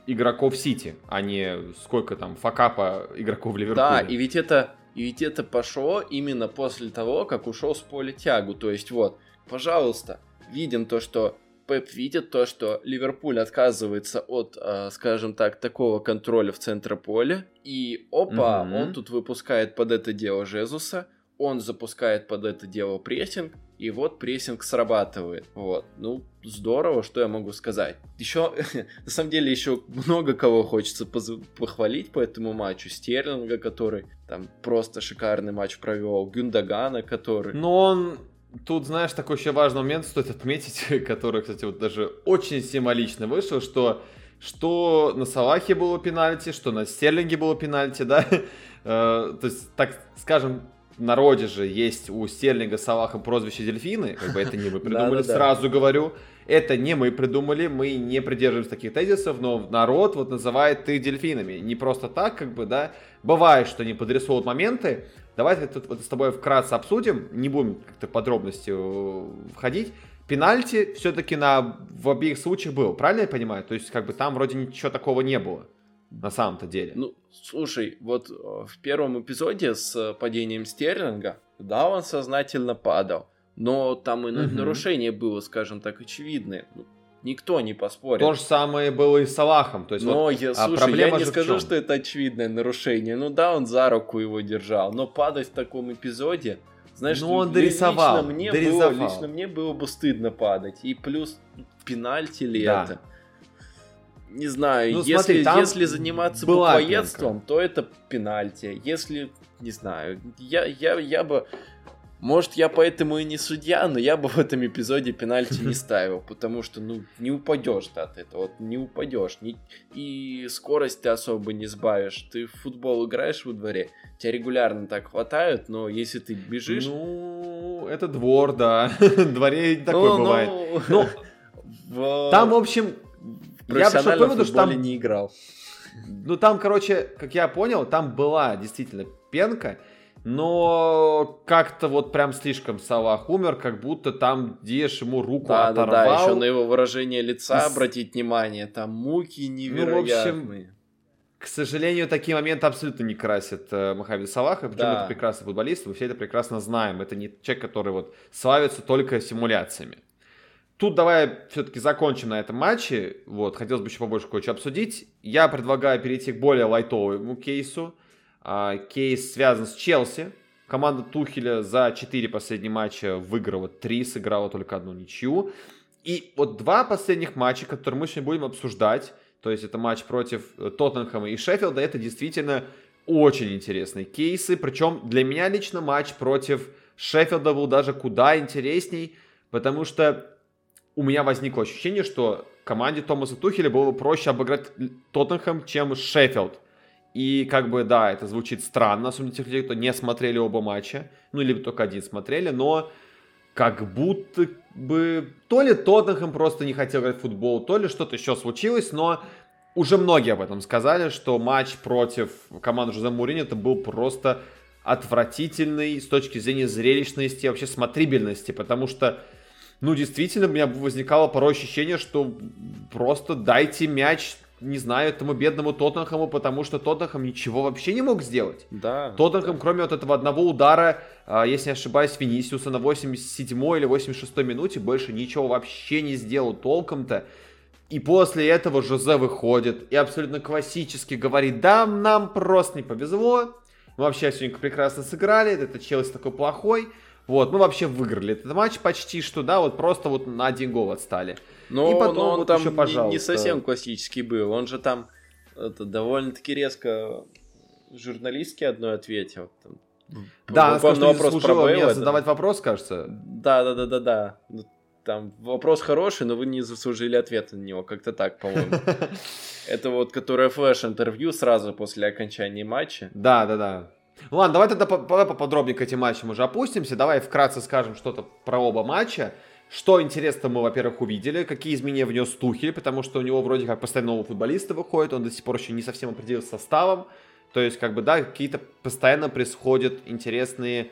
игроков Сити, а не сколько там факапа игроков Ливерпуля. Да, и ведь это, и ведь это пошло именно после того, как ушел с поля тягу. То есть вот, пожалуйста, видим то, что Пеп видит то, что Ливерпуль отказывается от, э, скажем так, такого контроля в центре поля, и опа, mm-hmm. он тут выпускает под это дело Жезуса, он запускает под это дело прессинг, и вот прессинг срабатывает. Вот, ну, здорово, что я могу сказать. Еще, на самом деле, еще много кого хочется похвалить по этому матчу. Стерлинга, который там просто шикарный матч провел, Гюндагана, который... Но он Тут, знаешь, такой еще важный момент стоит отметить, который, кстати, вот даже очень символично вышел, что что на Салахе было пенальти, что на Стерлинге было пенальти, да, э, то есть, так скажем, в народе же есть у Стерлинга Салаха прозвище дельфины, как бы это не мы придумали, сразу говорю, это не мы придумали, мы не придерживаемся таких тезисов, но народ вот называет их дельфинами, не просто так, как бы, да, бывает, что они подрисовывают моменты, Давайте тут вот с тобой вкратце обсудим, не будем как-то подробности э, входить. Пенальти все-таки на, в обеих случаях был, правильно я понимаю? То есть как бы там вроде ничего такого не было на самом-то деле. Ну, слушай, вот э, в первом эпизоде с падением Стерлинга, да, он сознательно падал, но там и угу. нарушение было, скажем так, очевидное. Ну, Никто не поспорит. То же самое было и с Салахом. То есть но вот, я, а слушай, проблема я не скажу, что это очевидное нарушение. Ну да, он за руку его держал, но падать в таком эпизоде, знаешь, ну, он дорисовал, лично мне, дорисовал. Было, лично мне было бы стыдно падать. И плюс пенальти ли да. это? Не знаю, ну, если, смотри, если заниматься буквоедством, то это пенальти. Если, не знаю, я, я, я бы может, я поэтому и не судья, но я бы в этом эпизоде пенальти не ставил, потому что, ну, не упадешь ты от этого, вот не упадешь, не... и скорость ты особо не сбавишь. Ты в футбол играешь во дворе, тебя регулярно так хватают, но если ты бежишь... Ну, это двор, да, в дворе такое ну, бывает. Ну, в... там, в общем, я пришел к выводу, что там... не играл. Ну, там, короче, как я понял, там была действительно пенка, но как-то вот прям слишком Салах умер, как будто там Диеш ему руку да, оторвал. Да, да, еще на его выражение лица и... обратить внимание, там муки невероятные. Ну, в общем, к сожалению, такие моменты абсолютно не красят э, Мохаммеда Салаха, причем да. это прекрасный футболист, мы все это прекрасно знаем. Это не человек, который вот славится только симуляциями. Тут давай все-таки закончим на этом матче. Вот, хотелось бы еще побольше кое-что обсудить. Я предлагаю перейти к более лайтовому кейсу. А, кейс связан с Челси. Команда Тухеля за 4 последних матча выиграла 3, сыграла только одну ничью. И вот два последних матча, которые мы сегодня будем обсуждать, то есть это матч против э, Тоттенхэма и Шеффилда, это действительно очень интересные кейсы. Причем для меня лично матч против Шеффилда был даже куда интересней, потому что у меня возникло ощущение, что команде Томаса Тухеля было бы проще обыграть Тоттенхэм, чем Шеффилд. И как бы, да, это звучит странно, особенно тех людей, кто не смотрели оба матча, ну, или только один смотрели, но как будто бы то ли Тоттенхэм просто не хотел играть в футбол, то ли что-то еще случилось, но уже многие об этом сказали, что матч против команды Жозе Мурини это был просто отвратительный с точки зрения зрелищности, вообще смотрибельности, потому что ну, действительно, у меня возникало порой ощущение, что просто дайте мяч, не знаю, этому бедному Тоттенхэму, потому что Тоттенхэм ничего вообще не мог сделать. Да. Тоттенхэм, кроме вот этого одного удара, а, если не ошибаюсь, Венисиуса на 87 или 86 минуте, больше ничего вообще не сделал толком-то. И после этого Жозе выходит и абсолютно классически говорит, да, нам просто не повезло, мы вообще сегодня прекрасно сыграли, это Челси такой плохой, вот, мы вообще выиграли этот матч почти что, да, вот просто вот на один гол отстали. Но, и потом но он вот там еще, пожалуйста. не совсем классический был, он же там это довольно-таки резко журналистки одной ответил. Там, да, она сказала, вопрос про Бейла, задавать вопрос, кажется. Да, да, да, да, да. Там вопрос хороший, но вы не заслужили ответа на него, как-то так, по-моему. Это вот, которое флеш-интервью сразу после окончания матча. Да, да, да. Ладно, давай тогда давай поподробнее к этим матчам уже опустимся. Давай вкратце скажем что-то про оба матча. Что интересно мы, во-первых, увидели, какие изменения внес Тухель, потому что у него вроде как постоянно новые футболисты выходят, он до сих пор еще не совсем определился составом. То есть, как бы, да, какие-то постоянно происходят интересные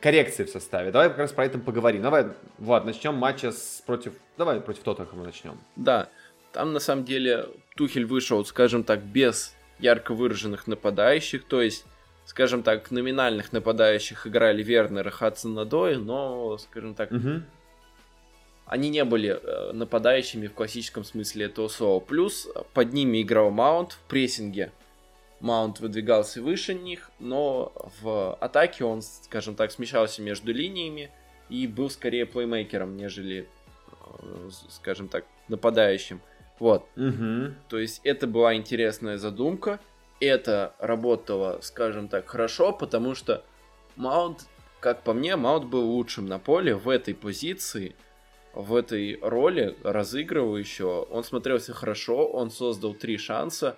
коррекции в составе. Давай как раз про это поговорим. Давай, Влад, начнем матча с, против... Давай против Тоттенхэма начнем. Да, там на самом деле Тухель вышел, скажем так, без ярко выраженных нападающих, то есть скажем так, номинальных нападающих играли Вернер и Хадсон Надой, но, скажем так, угу. они не были э, нападающими в классическом смысле этого слова. Плюс под ними играл Маунт в прессинге. Маунт выдвигался выше них, но в атаке он, скажем так, смещался между линиями и был скорее плеймейкером, нежели, э, скажем так, нападающим. Вот. Угу. То есть это была интересная задумка это работало, скажем так, хорошо, потому что Маунт, как по мне, Маунт был лучшим на поле в этой позиции, в этой роли разыгрывающего. Он смотрелся хорошо, он создал три шанса,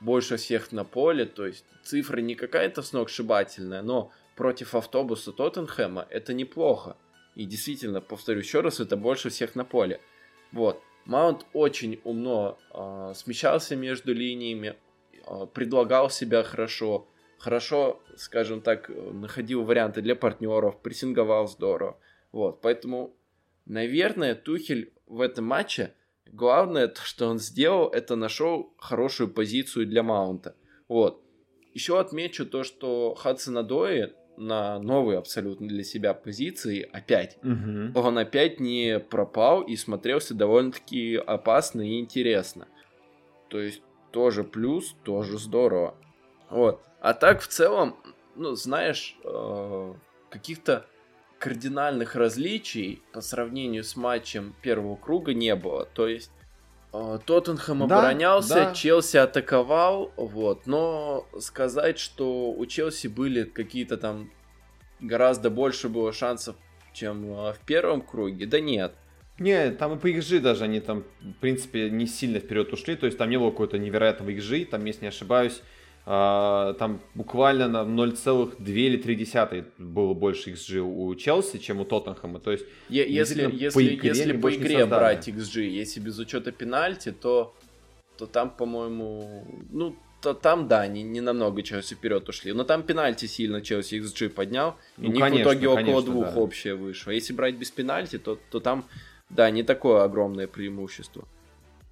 больше всех на поле, то есть цифра не какая-то сногсшибательная, но против автобуса Тоттенхэма это неплохо. И действительно, повторю еще раз, это больше всех на поле. Вот. Маунт очень умно э, смещался между линиями, предлагал себя хорошо, хорошо, скажем так, находил варианты для партнеров, прессинговал здорово. Вот, поэтому, наверное, Тухель в этом матче главное, то, что он сделал, это нашел хорошую позицию для маунта. Вот. Еще отмечу то, что Хадсон Адои на новой абсолютно для себя позиции опять. Угу. Он опять не пропал и смотрелся довольно-таки опасно и интересно. То есть тоже плюс, тоже здорово. Вот. А так в целом, ну, знаешь, э, каких-то кардинальных различий по сравнению с матчем первого круга не было. То есть э, Тоттенхэм да, оборонялся, да. Челси атаковал, вот. Но сказать, что у Челси были какие-то там гораздо больше было шансов, чем э, в первом круге, да нет. Не, там и по XG даже они там, в принципе, не сильно вперед ушли, то есть там не было какой-то невероятного XG, там, если не ошибаюсь, Uh, там буквально на 0,2 или 3 было больше XG у Челси, чем у Тоттенхэма. То есть, если, если, по игре, если по игре брать XG, если без учета пенальти, то, то там, по-моему, ну, то там, да, не, не намного Челси вперед ушли. Но там пенальти сильно Челси XG поднял. Ну, и у них конечно, в итоге около конечно, двух да. общее вышло. А если брать без пенальти, то, то там, да, не такое огромное преимущество.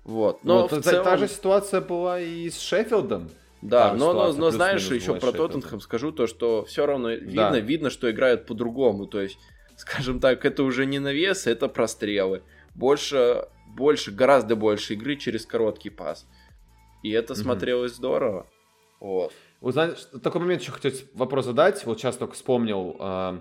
Вот. Но Вот в та- целом, та же ситуация была и с Шеффилдом. да, но, но, но знаешь, еще про. Тоттенхэм скажу то, что все равно видно, Да. видно, что играют по-другому. То есть, скажем так, это уже не навес, это прострелы. Больше, больше, гораздо больше игры через короткий пас. И это смотрелось здорово. Вот. Вот знаешь, такой момент еще хотел вопрос задать. Вот сейчас только вспомнил. а,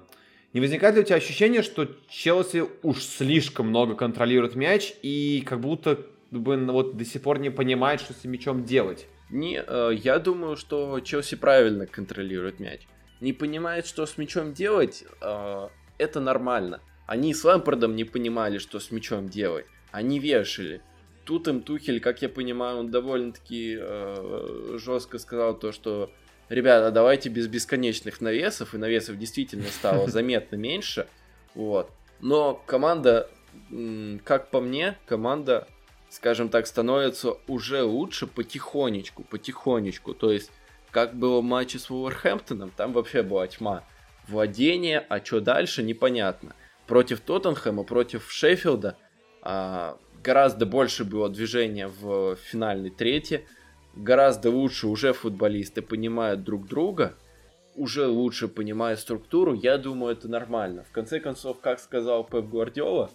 Не возникает ли у тебя ощущение, что Челси уж слишком много контролирует мяч и как будто бы вот до сих пор не понимает, что с мячом делать? Не, э, я думаю, что Челси правильно контролирует мяч. Не понимает, что с мячом делать, э, это нормально. Они с Лэмпардом не понимали, что с мячом делать. Они вешали. Тут им Тухель, как я понимаю, он довольно-таки э, жестко сказал то, что ребята, давайте без бесконечных навесов, и навесов действительно стало заметно меньше. Вот. Но команда, как по мне, команда, скажем так, становится уже лучше потихонечку, потихонечку. То есть, как было в матче с Вулверхэмптоном, там вообще была тьма. Владение, а что дальше, непонятно. Против Тоттенхэма, против Шеффилда а, гораздо больше было движения в финальной трети. Гораздо лучше уже футболисты понимают друг друга, уже лучше понимают структуру. Я думаю, это нормально. В конце концов, как сказал Пеп Гвардиола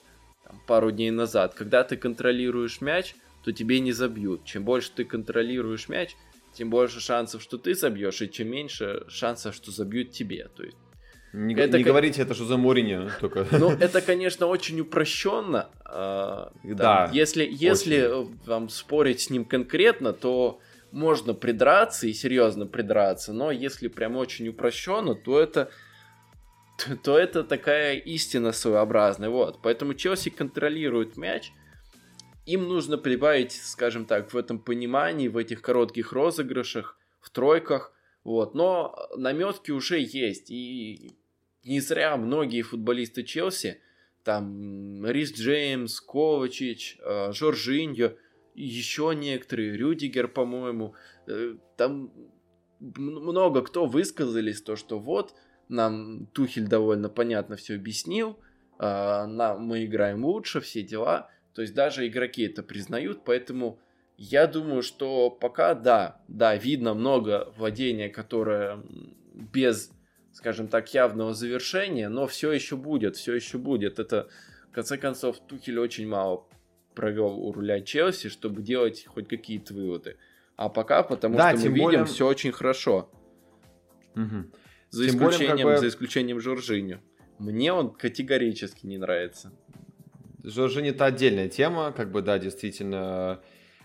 там, пару дней назад, когда ты контролируешь мяч, то тебе не забьют. Чем больше ты контролируешь мяч, тем больше шансов, что ты забьешь, и чем меньше шансов, что забьют тебе. То есть Не, Это не как- говорите это, что за Мourinho только. ну, это, конечно, очень упрощенно. а, там, Да, Если, если э, там, спорить с ним конкретно, то можно придраться и серьезно придраться, но если прям очень упрощенно, то это то, то это такая истина своеобразная. Вот. Поэтому Челси контролирует мяч. Им нужно прибавить, скажем так, в этом понимании, в этих коротких розыгрышах, в тройках. Вот. Но наметки уже есть. И не зря многие футболисты Челси, там Рис Джеймс, Ковачич, э, Жоржиньо, еще некоторые, Рюдигер, по-моему, э, там много кто высказались, то, что вот, нам Тухель довольно понятно все объяснил, а, нам, мы играем лучше, все дела. То есть даже игроки это признают, поэтому я думаю, что пока да, да, видно много владения, которое без, скажем так, явного завершения, но все еще будет, все еще будет. Это, в конце концов, Тухель очень мало провел у руля Челси, чтобы делать хоть какие-то выводы. А пока, потому Да, что мы тем видим более- все очень хорошо. Мгм. За Тем более, как исключением, бы- за исключением Жоржиню. Мне он категорически не нравится. Жоржини это отдельная тема, как бы, да, действительно.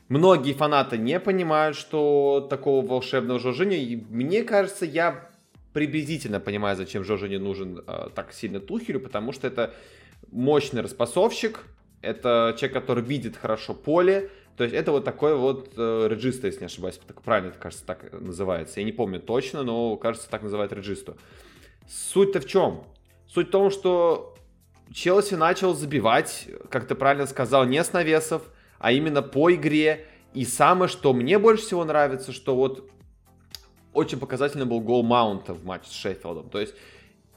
Многие фанаты не понимают, что такого волшебного Жоржини. И мне кажется, я приблизительно понимаю, зачем Жоржини нужен э, так сильно Тухелю, потому что это мощный распасовщик, это человек, который видит хорошо поле, то есть это вот такой вот э, реджиста, если не ошибаюсь, так правильно, это, кажется, так называется. Я не помню точно, но, кажется, так называют реджисту. Суть-то в чем? Суть в том, что Челси начал забивать, как ты правильно сказал, не с навесов, а именно по игре. И самое, что мне больше всего нравится, что вот очень показательный был гол Маунта в матче с Шеффилдом. То есть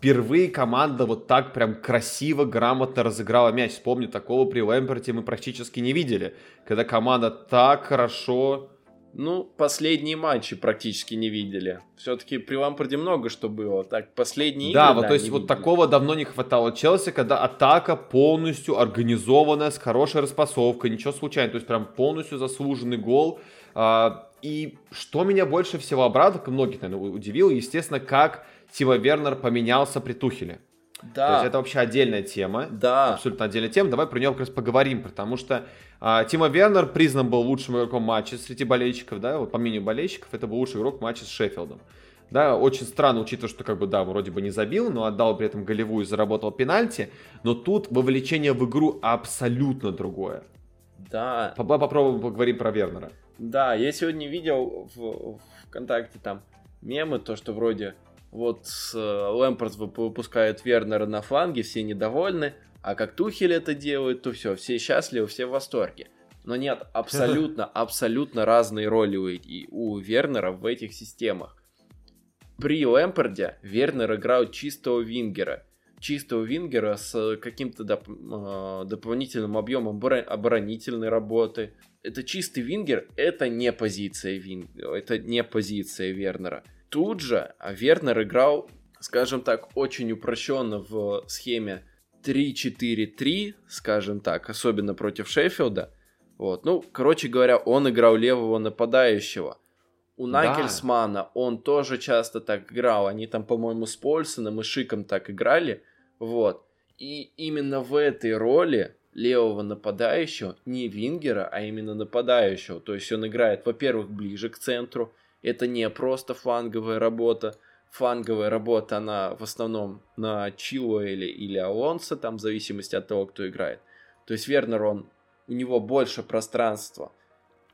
впервые команда вот так прям красиво, грамотно разыграла мяч. Вспомню, такого при Лэмперте мы практически не видели. Когда команда так хорошо... Ну, последние матчи практически не видели. Все-таки при Лампарде много что было. Так, последние да, игры, вот то есть вот видели. такого давно не хватало Челси, когда атака полностью организованная, с хорошей распасовкой, ничего случайного, то есть прям полностью заслуженный гол. А, и что меня больше всего обрадовало, многих, наверное, удивило, естественно, как Тима Вернер поменялся при Тухеле. То Да, есть это вообще отдельная тема. да. Абсолютно отдельная тема. Давай про нее как раз поговорим, потому что а, Тима Вернер признан был лучшим игроком матча среди болельщиков, да, вот по мнению болельщиков, это был лучший игрок матча с Шеффилдом. Да, очень странно, учитывая, что как бы, да, вроде бы не забил, но отдал при этом голевую и заработал пенальти, но тут вовлечение в игру абсолютно другое. Да, Поп- Попробуем поговорить про Вернера. да, я сегодня видел в ВКонтакте там мемы, то, что вроде вот э, Лэмпорт вып- выпускает Вернера на фланге, все недовольны, а как Тухель это делает, то все, все счастливы, все в восторге. Но нет, абсолютно, абсолютно разные роли у, у Вернера в этих системах. При Лэмпорде Вернер играл чистого вингера. Чистого вингера с каким-то доп, э, дополнительным объемом оборонительной работы. Это чистый вингер, это не позиция вингера, это не позиция Вернера. Тут же Вернер играл, скажем так, очень упрощенно в схеме 3-4-3, скажем так, особенно против Шеффилда. Вот. Ну, короче говоря, он играл левого нападающего. У Нагельсмана да. он тоже часто так играл. Они там, по-моему, с Польсоном и Шиком так играли. Вот. И именно в этой роли левого нападающего, не вингера, а именно нападающего. То есть он играет, во-первых, ближе к центру. Это не просто фланговая работа. Фланговая работа, она в основном на Чилуэле или Алонсо, там в зависимости от того, кто играет. То есть Вернер, он у него больше пространства,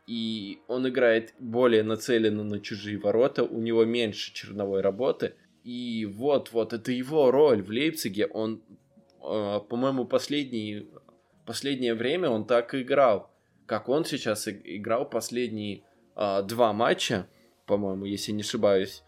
и он играет более нацеленно на чужие ворота, у него меньше черновой работы, и вот-вот, это его роль в Лейпциге, он, э, по-моему, последний, последнее время он так и играл, как он сейчас играл последние э, два матча, по-моему, если не ошибаюсь,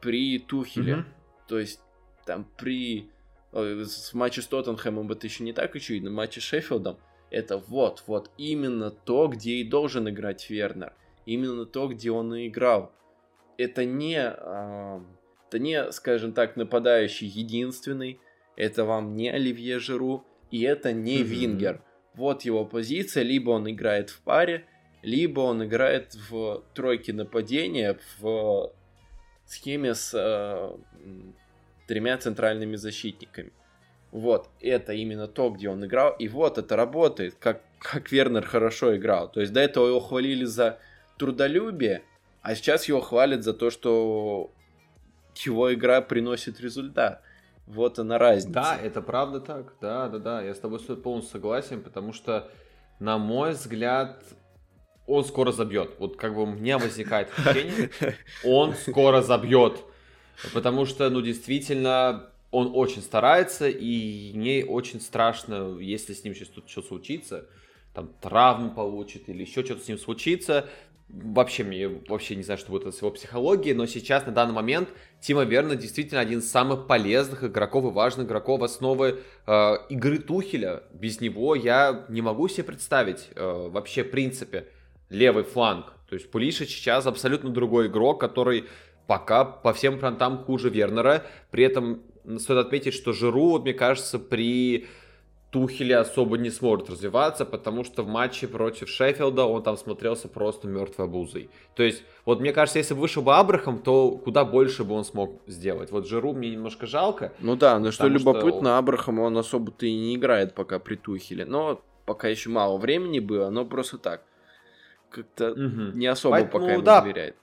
при Тухеле, mm-hmm. то есть там при в матче с Тоттенхэмом это еще не так очевидно, матче с Шеффилдом, это вот, вот именно то, где и должен играть Вернер. Именно то, где он и играл. Это не, э, это не, скажем так, нападающий единственный. Это вам не Оливье Жиру. И это не mm-hmm. Вингер. Вот его позиция. Либо он играет в паре, либо он играет в тройке нападения в схеме с э, тремя центральными защитниками. Вот, это именно то, где он играл, и вот это работает, как, как Вернер хорошо играл. То есть до этого его хвалили за трудолюбие, а сейчас его хвалят за то, что его игра приносит результат. Вот она разница. Да, это правда так. Да, да, да. Я с тобой полностью согласен, потому что, на мой взгляд, он скоро забьет. Вот как бы у меня возникает впечатление, он скоро забьет. Потому что, ну, действительно, он очень старается, и мне очень страшно, если с ним сейчас тут что случится, там травму получит или еще что-то с ним случится. Вообще, мне вообще не знаю, что будет с его психологией, но сейчас, на данный момент, Тима Верна действительно один из самых полезных игроков и важных игроков в основе э, игры Тухеля. Без него я не могу себе представить э, вообще, в принципе, левый фланг. То есть Пулишич сейчас абсолютно другой игрок, который пока по всем фронтам хуже Вернера. При этом стоит отметить, что Жиру, вот, мне кажется, при Тухеле особо не сможет развиваться, потому что в матче против Шеффилда он там смотрелся просто мертвой обузой. То есть, вот мне кажется, если бы вышел бы Абрахам, то куда больше бы он смог сделать. Вот Жиру мне немножко жалко. Ну да, но что любопытно, что... Абрахам он особо-то и не играет пока при Тухеле. Но пока еще мало времени было, но просто так. Как-то угу. не особо Поэтому, пока ему да, доверяет.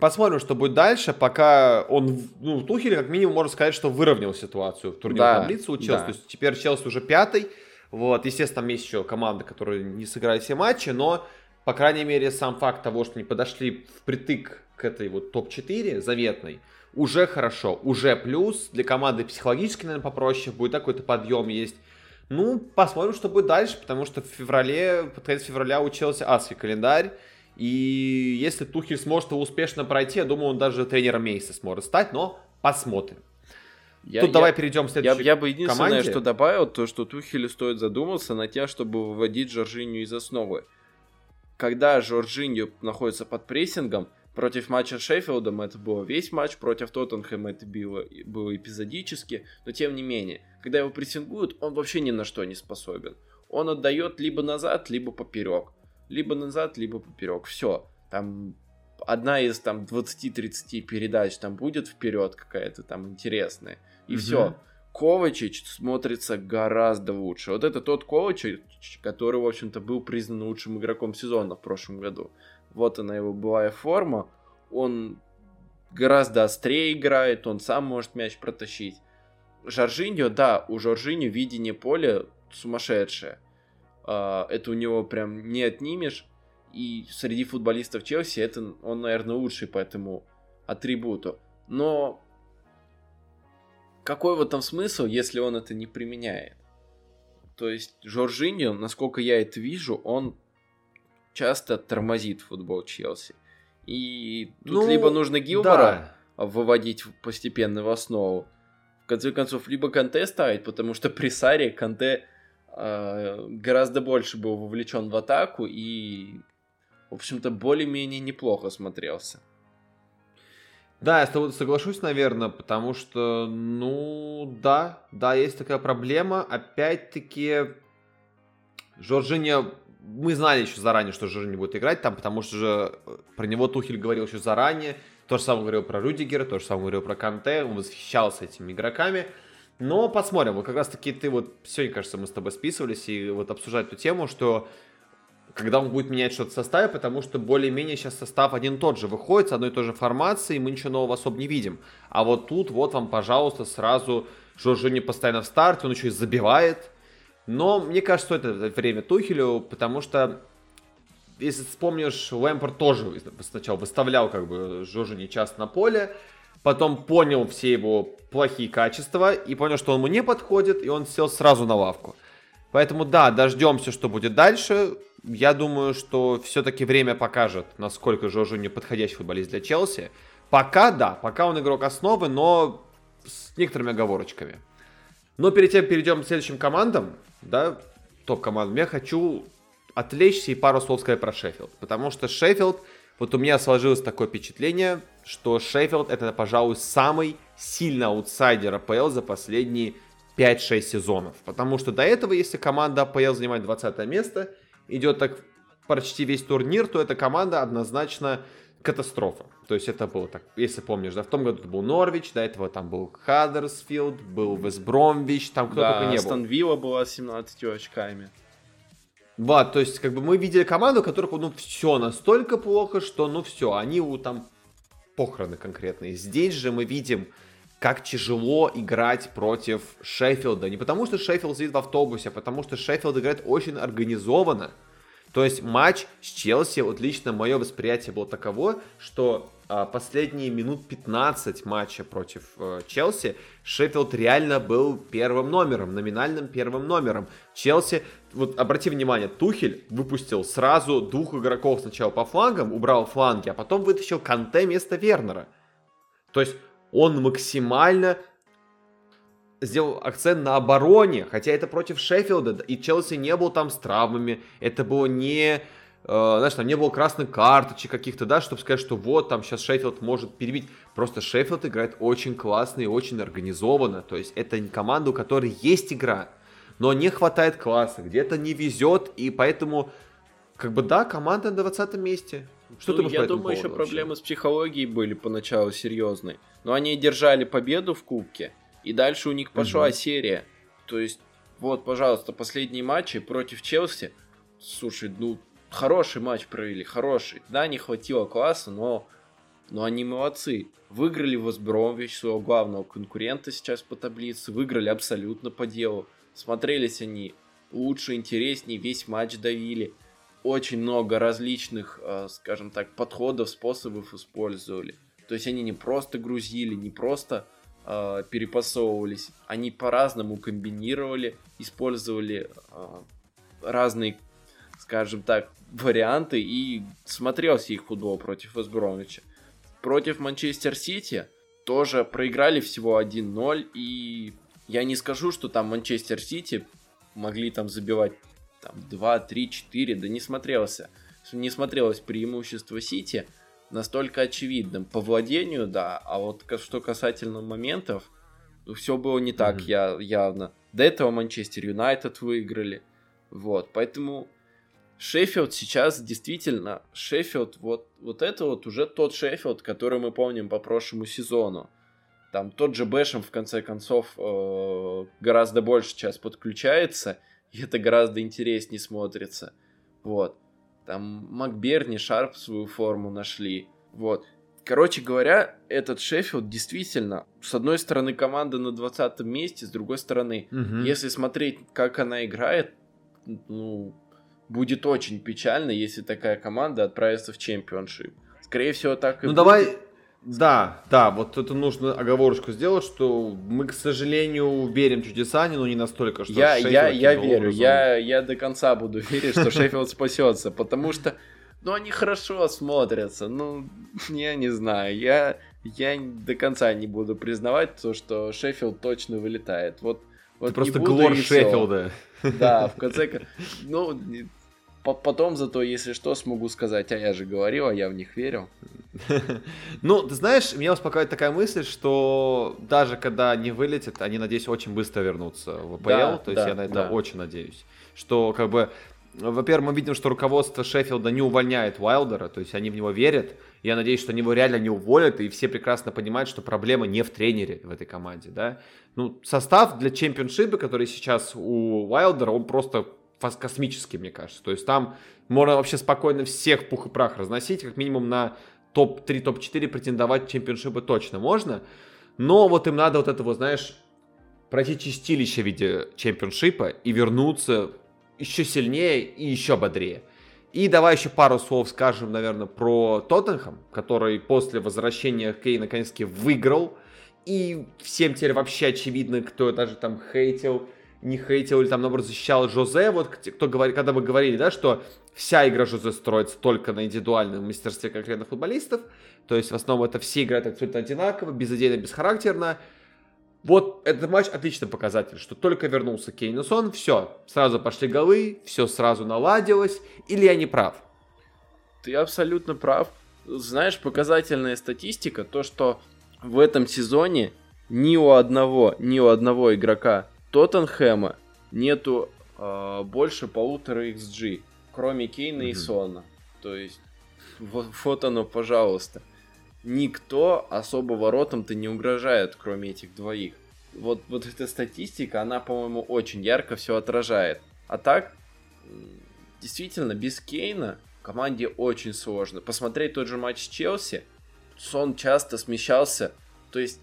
Посмотрим, что будет дальше. Пока он, ну, Тухель, как минимум, можно сказать, что выровнял ситуацию в турнирной да, таблице у Челси. Да. То есть теперь Челси уже пятый. Вот, естественно, там есть еще команды, которые не сыграли все матчи, но, по крайней мере, сам факт того, что они подошли впритык к этой вот топ-4 заветной, уже хорошо, уже плюс. Для команды психологически, наверное, попроще, будет какой-то подъем есть. Ну, посмотрим, что будет дальше, потому что в феврале, под конец февраля у Челси адский календарь. И если Тухель сможет его успешно пройти, я думаю, он даже тренером месяца сможет стать, но посмотрим. Я, Тут я, давай перейдем к следующей я, я бы единственное, команде. что добавил, то, что Тухелю стоит задуматься на тем, чтобы выводить Жоржиню из основы. Когда Жоржинью находится под прессингом, против матча с Шеффилдом это было весь матч, против Тоттенхэма это было, было эпизодически, но тем не менее, когда его прессингуют, он вообще ни на что не способен. Он отдает либо назад, либо поперек либо назад, либо поперек. Все. Там одна из там 20-30 передач там будет вперед какая-то там интересная. И mm-hmm. все. Ковачич смотрится гораздо лучше. Вот это тот Ковачич, который, в общем-то, был признан лучшим игроком сезона в прошлом году. Вот она его былая форма. Он гораздо острее играет, он сам может мяч протащить. Жоржиньо, да, у Жоржиньо видение поля сумасшедшее. А, это у него прям не отнимешь. И среди футболистов Челси это он, наверное, лучший по этому атрибуту. Но какой вот там смысл, если он это не применяет? То есть Жоржиньо, насколько я это вижу, он часто тормозит футбол Челси. И тут ну, либо нужно Гилбора да. выводить постепенно в основу, конце концов, либо Канте ставить, потому что при Саре Канте э, гораздо больше был вовлечен в атаку и, в общем-то, более-менее неплохо смотрелся. Да, я с тобой соглашусь, наверное, потому что, ну, да, да, есть такая проблема. Опять-таки, Жоржиня, мы знали еще заранее, что Жоржиня будет играть там, потому что же э, про него Тухель говорил еще заранее. То же самое говорил про Рюдигера, то же самое говорил про Канте, он восхищался этими игроками. Но посмотрим, вот как раз таки ты вот, сегодня, кажется, мы с тобой списывались и вот обсуждать эту тему, что когда он будет менять что-то в составе, потому что более-менее сейчас состав один тот же выходит с одной и той же формацией, мы ничего нового особо не видим. А вот тут вот вам, пожалуйста, сразу Жоржини постоянно в старте, он еще и забивает. Но мне кажется, это время Тухелю, потому что если вспомнишь, Лэмпорт тоже сначала выставлял как бы Жоржини часто на поле, потом понял все его плохие качества и понял, что он ему не подходит, и он сел сразу на лавку. Поэтому да, дождемся, что будет дальше. Я думаю, что все-таки время покажет, насколько Жожу не подходящий футболист для Челси. Пока да, пока он игрок основы, но с некоторыми оговорочками. Но перед тем перейдем к следующим командам, да, топ-командам, я хочу отвлечься и пару слов сказать про Шеффилд. Потому что Шеффилд, вот у меня сложилось такое впечатление, что Шеффилд это, пожалуй, самый сильный аутсайдер АПЛ за последние 5-6 сезонов. Потому что до этого, если команда АПЛ занимает 20 место, идет так почти весь турнир, то эта команда однозначно катастрофа. То есть это было так, если помнишь, да, в том году это был Норвич, до этого там был Хаддерсфилд, был Вест Бромвич, там кто да, только не был. Астон Вилла была с 17 очками. Вот, то есть как бы мы видели команду, у которых ну все настолько плохо, что ну все, они у там похороны конкретные. Здесь же мы видим как тяжело играть против Шеффилда. Не потому, что Шеффилд сидит в автобусе, а потому, что Шеффилд играет очень организованно. То есть матч с Челси, вот лично мое восприятие было таково, что а, последние минут 15 матча против а, Челси Шеффилд реально был первым номером, номинальным первым номером. Челси, вот обрати внимание, Тухель выпустил сразу двух игроков сначала по флангам, убрал фланги, а потом вытащил Канте вместо Вернера. То есть он максимально сделал акцент на обороне, хотя это против Шеффилда, и Челси не был там с травмами, это было не, э, знаешь, там не было красных карточек каких-то, да, чтобы сказать, что вот, там сейчас Шеффилд может перебить. Просто Шеффилд играет очень классно и очень организованно, то есть это команда, у которой есть игра, но не хватает класса, где-то не везет, и поэтому, как бы, да, команда на 20 месте. Что ну, ты Я думаю, еще вообще? проблемы с психологией были поначалу серьезные. Но они держали победу в Кубке, и дальше у них пошла угу. серия. То есть, вот, пожалуйста, последние матчи против Челси. Слушай, ну, хороший матч провели, хороший. Да, не хватило класса, но, но они молодцы. Выиграли Возбромвич, своего главного конкурента сейчас по таблице. Выиграли абсолютно по делу. Смотрелись они лучше, интереснее, весь матч давили. Очень много различных, э, скажем так, подходов, способов использовали. То есть они не просто грузили, не просто э, перепасовывались, они по-разному комбинировали, использовали э, разные, скажем так, варианты и смотрелся их футбол против Вестбромвича. Против Манчестер Сити тоже проиграли всего 1-0, и я не скажу, что там Манчестер Сити могли там забивать там 2, 3, 4, да не смотрелся. Не смотрелось преимущество Сити, настолько очевидным. По владению, да, а вот что касательно моментов, ну, все было не так mm-hmm. я, явно. До этого Манчестер Юнайтед выиграли. Вот, поэтому Шеффилд сейчас действительно, Шеффилд, вот, вот это вот уже тот Шеффилд, который мы помним по прошлому сезону. Там тот же Бэшем, в конце концов, э, гораздо больше сейчас подключается, и это гораздо интереснее смотрится. Вот. Там Макберни, Шарп свою форму нашли. Вот. Короче говоря, этот Шеффилд действительно, с одной стороны, команда на 20 месте, с другой стороны, угу. если смотреть, как она играет, ну, будет очень печально, если такая команда отправится в Championship. Скорее всего, так и Ну, будет. давай, Да, да, вот это нужно оговорочку сделать, что мы, к сожалению, верим в чудеса, но не настолько, что Я, я, я верю, я, я до конца буду верить, что Шеффилд спасется, потому что, ну, они хорошо смотрятся, ну, я не знаю, я, я до конца не буду признавать то, что Шеффилд точно вылетает. Вот, вот просто глор Шеффилда. Да, в конце ну, потом зато, если что, смогу сказать, а я же говорил, а я в них верил. Ну, ты знаешь, меня успокаивает такая мысль, что даже когда они вылетят, они, надеюсь, очень быстро вернутся в АПЛ. Да, то есть да, я на это да. очень надеюсь. Что, как бы, во-первых, мы видим, что руководство Шеффилда не увольняет Уайлдера, то есть они в него верят. Я надеюсь, что они его реально не уволят, и все прекрасно понимают, что проблема не в тренере в этой команде, да. Ну, состав для чемпионшипа, который сейчас у Уайлдера, он просто космический, мне кажется. То есть там можно вообще спокойно всех пух и прах разносить, как минимум на топ-3, топ-4 претендовать чемпионшипы точно можно. Но вот им надо вот это вот, знаешь, пройти чистилище в виде чемпионшипа и вернуться еще сильнее и еще бодрее. И давай еще пару слов скажем, наверное, про Тоттенхэм, который после возвращения Кей наконец-таки выиграл. И всем теперь вообще очевидно, кто даже там хейтил, не хейтил или там, наоборот, защищал Жозе. Вот кто говорит, когда вы говорили, да, что вся игра Жозе строится только на индивидуальном мастерстве конкретных футболистов. То есть в основном это все играют абсолютно одинаково, безыдейно, бесхарактерно. Вот этот матч отличный показатель, что только вернулся Кейн и Сон, все, сразу пошли голы, все сразу наладилось, или я не прав? Ты абсолютно прав. Знаешь, показательная статистика, то, что в этом сезоне ни у одного, ни у одного игрока Тоттенхэма нету э, больше полутора XG, кроме Кейна mm-hmm. и Сона. То есть, вот, вот оно, пожалуйста никто особо воротам-то не угрожает, кроме этих двоих. Вот, вот эта статистика, она, по-моему, очень ярко все отражает. А так, действительно, без Кейна команде очень сложно. Посмотреть тот же матч с Челси, Сон часто смещался, то есть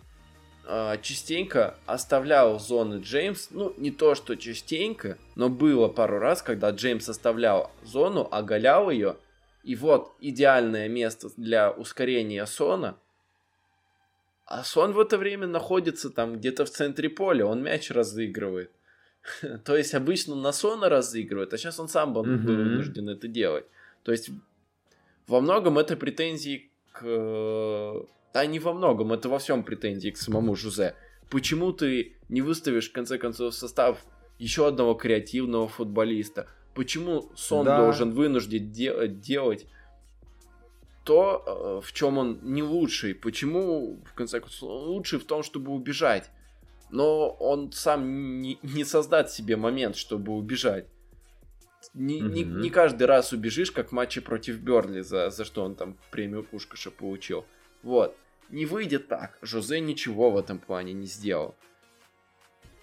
частенько оставлял зоны Джеймс, ну, не то, что частенько, но было пару раз, когда Джеймс оставлял зону, оголял ее, и вот идеальное место для ускорения Сона. А Сон в это время находится там где-то в центре поля, он мяч разыгрывает. То есть обычно на Сона разыгрывает, а сейчас он сам был вынужден это делать. То есть во многом это претензии к... Да не во многом, это во всем претензии к самому Жузе. Почему ты не выставишь в конце концов состав еще одного креативного футболиста? Почему сон да. должен вынужден де- делать то, э, в чем он не лучший? Почему, в конце концов, он лучший в том, чтобы убежать? Но он сам не, не создать себе момент, чтобы убежать. Не, не, не каждый раз убежишь, как в матче против Берли, за, за что он там премию Пушкаша получил. Вот. Не выйдет так. Жозе ничего в этом плане не сделал.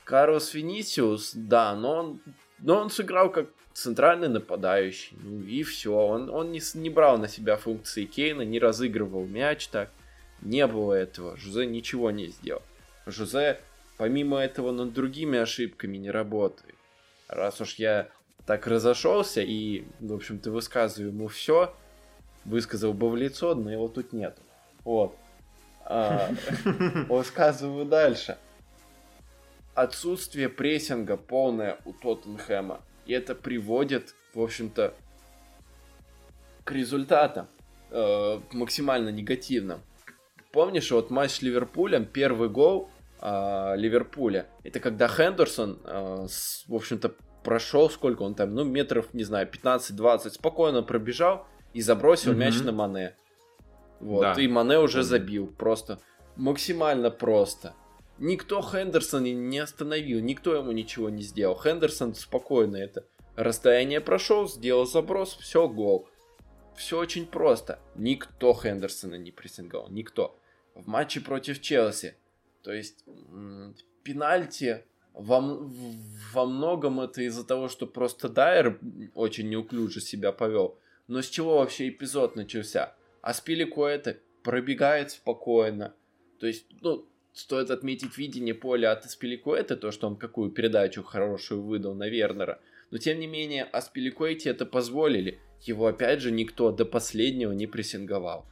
Карлос Венисиус, да, но он, но он сыграл как центральный нападающий. Ну и все. Он, он не, не брал на себя функции Кейна, не разыгрывал мяч так. Не было этого. Жузе ничего не сделал. Жузе, помимо этого, над другими ошибками не работает. Раз уж я так разошелся и, в общем-то, высказываю ему все, высказал бы в лицо, но его тут нет. Вот. А, высказываю дальше. Отсутствие прессинга полное у Тоттенхэма и это приводит, в общем-то, к результатам э, максимально негативным. Помнишь, вот матч с Ливерпулем, первый гол э, Ливерпуля, это когда Хендерсон, э, с, в общем-то, прошел, сколько он там, ну, метров, не знаю, 15-20, спокойно пробежал и забросил mm-hmm. мяч на Мане. Вот, да. и Мане уже забил, просто максимально просто. Никто Хендерсона не остановил, никто ему ничего не сделал. Хендерсон спокойно это расстояние прошел, сделал заброс, все, гол. Все очень просто. Никто Хендерсона не прессинговал, никто. В матче против Челси. То есть пенальти во, во многом это из-за того, что просто Дайер очень неуклюже себя повел. Но с чего вообще эпизод начался? А Спиликуэта пробегает спокойно. То есть, ну, Стоит отметить видение поля от Аспиликуэта, то, что он какую передачу хорошую выдал на Вернера. Но тем не менее, Аспиликуэте это позволили. Его опять же никто до последнего не прессинговал.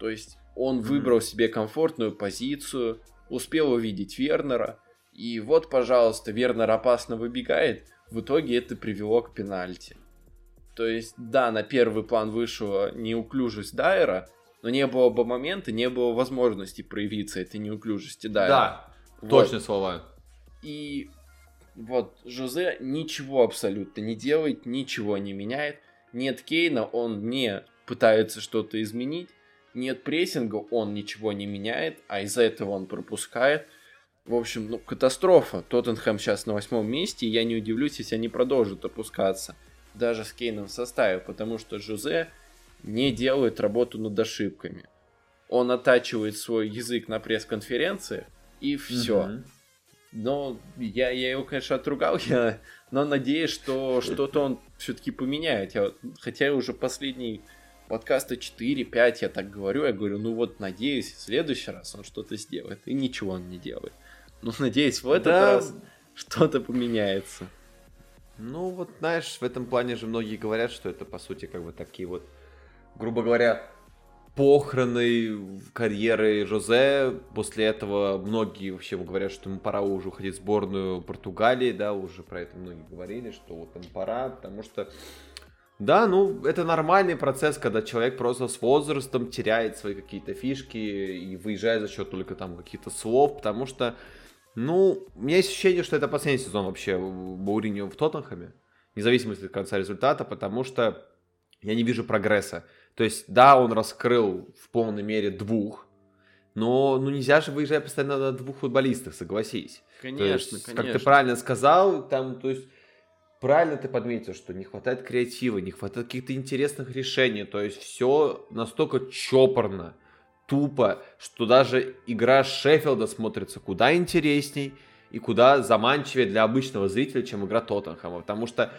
То есть, Он выбрал себе комфортную позицию, успел увидеть Вернера, и вот, пожалуйста, Вернер опасно выбегает, в итоге это привело к пенальти. То есть, да, на первый план вышла неуклюжесть Дайера, но не было бы момента, не было возможности проявиться этой неуклюжести Дайера. Да, вот. точные слова. И вот Жозе ничего абсолютно не делает, ничего не меняет. Нет Кейна, он не пытается что-то изменить. Нет прессинга, он ничего не меняет, а из-за этого он пропускает. В общем, ну, катастрофа. Тоттенхэм сейчас на восьмом месте, и я не удивлюсь, если они продолжат опускаться. Даже с Кейном в составе, потому что Жозе не делает работу над ошибками. Он оттачивает свой язык на пресс-конференции, и все. Mm-hmm. Но я, я его, конечно, отругал, я, но надеюсь, что что-то он все-таки поменяет. Я, хотя уже последний подкаста 4-5 я так говорю, я говорю, ну вот, надеюсь, в следующий раз он что-то сделает. И ничего он не делает. Ну, надеюсь, в этот да. раз что-то поменяется. Ну, вот, знаешь, в этом плане же многие говорят, что это, по сути, как бы такие вот, грубо говоря, похороны карьеры Жозе. После этого многие вообще говорят, что ему пора уже уходить в сборную Португалии, да, уже про это многие говорили, что вот им пора, потому что да, ну, это нормальный процесс, когда человек просто с возрастом теряет свои какие-то фишки и выезжает за счет только там каких-то слов, потому что, ну, у меня есть ощущение, что это последний сезон вообще Мауриньо в Тоттенхэме, независимо от конца результата, потому что я не вижу прогресса. То есть, да, он раскрыл в полной мере двух, но ну нельзя же выезжать постоянно на двух футболистах, согласись. Конечно, то есть, конечно. Как ты правильно сказал, там, то есть, правильно ты подметил, что не хватает креатива, не хватает каких-то интересных решений, то есть все настолько чопорно, тупо, что даже игра Шеффилда смотрится куда интересней и куда заманчивее для обычного зрителя, чем игра Тоттенхэма, потому что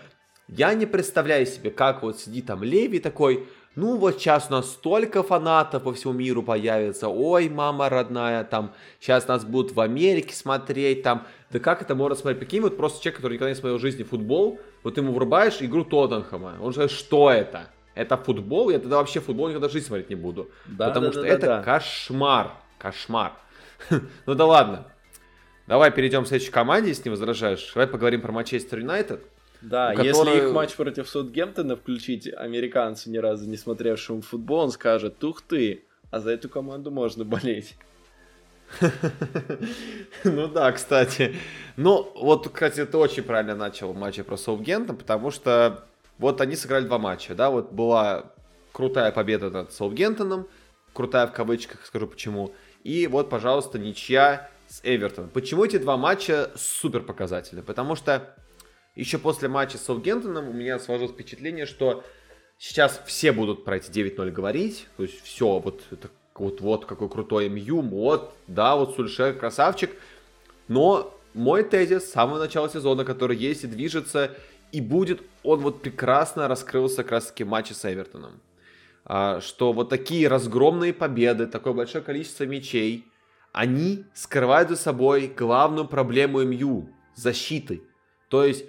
я не представляю себе, как вот сидит там Леви такой, ну вот сейчас у нас столько фанатов по всему миру появится, ой, мама родная, там, сейчас нас будут в Америке смотреть, там, да как это можно смотреть, прикинь, вот просто человек, который никогда не смотрел в жизни футбол, вот ему врубаешь игру Тоттенхэма, он же что это? Это футбол? Я тогда вообще футбол никогда в жизни смотреть не буду. Да, потому да, что да, это да. кошмар. Кошмар. ну да ладно. Давай перейдем к следующей команде, если не возражаешь. Давай поговорим про Манчестер Юнайтед. Да, который... если их матч против Саутгемптона включить американцу, ни разу не смотревшему футбол, он скажет, ух ты, а за эту команду можно болеть. Ну да, кстати. Ну, вот, кстати, ты очень правильно начал матч про Саутгемптон, потому что вот они сыграли два матча, да, вот была крутая победа над Саутгемптоном, крутая в кавычках, скажу почему, и вот, пожалуйста, ничья с Эвертоном. Почему эти два матча супер показательны? Потому что еще после матча с Саутгемптоном у меня сложилось впечатление, что сейчас все будут про эти 9-0 говорить. То есть все, вот это вот, вот какой крутой МЮ, вот, да, вот Сульшер красавчик. Но мой тезис с самого начала сезона, который есть и движется, и будет, он вот прекрасно раскрылся как раз таки в матче с Эвертоном. А, что вот такие разгромные победы, такое большое количество мячей, они скрывают за собой главную проблему МЮ – защиты. То есть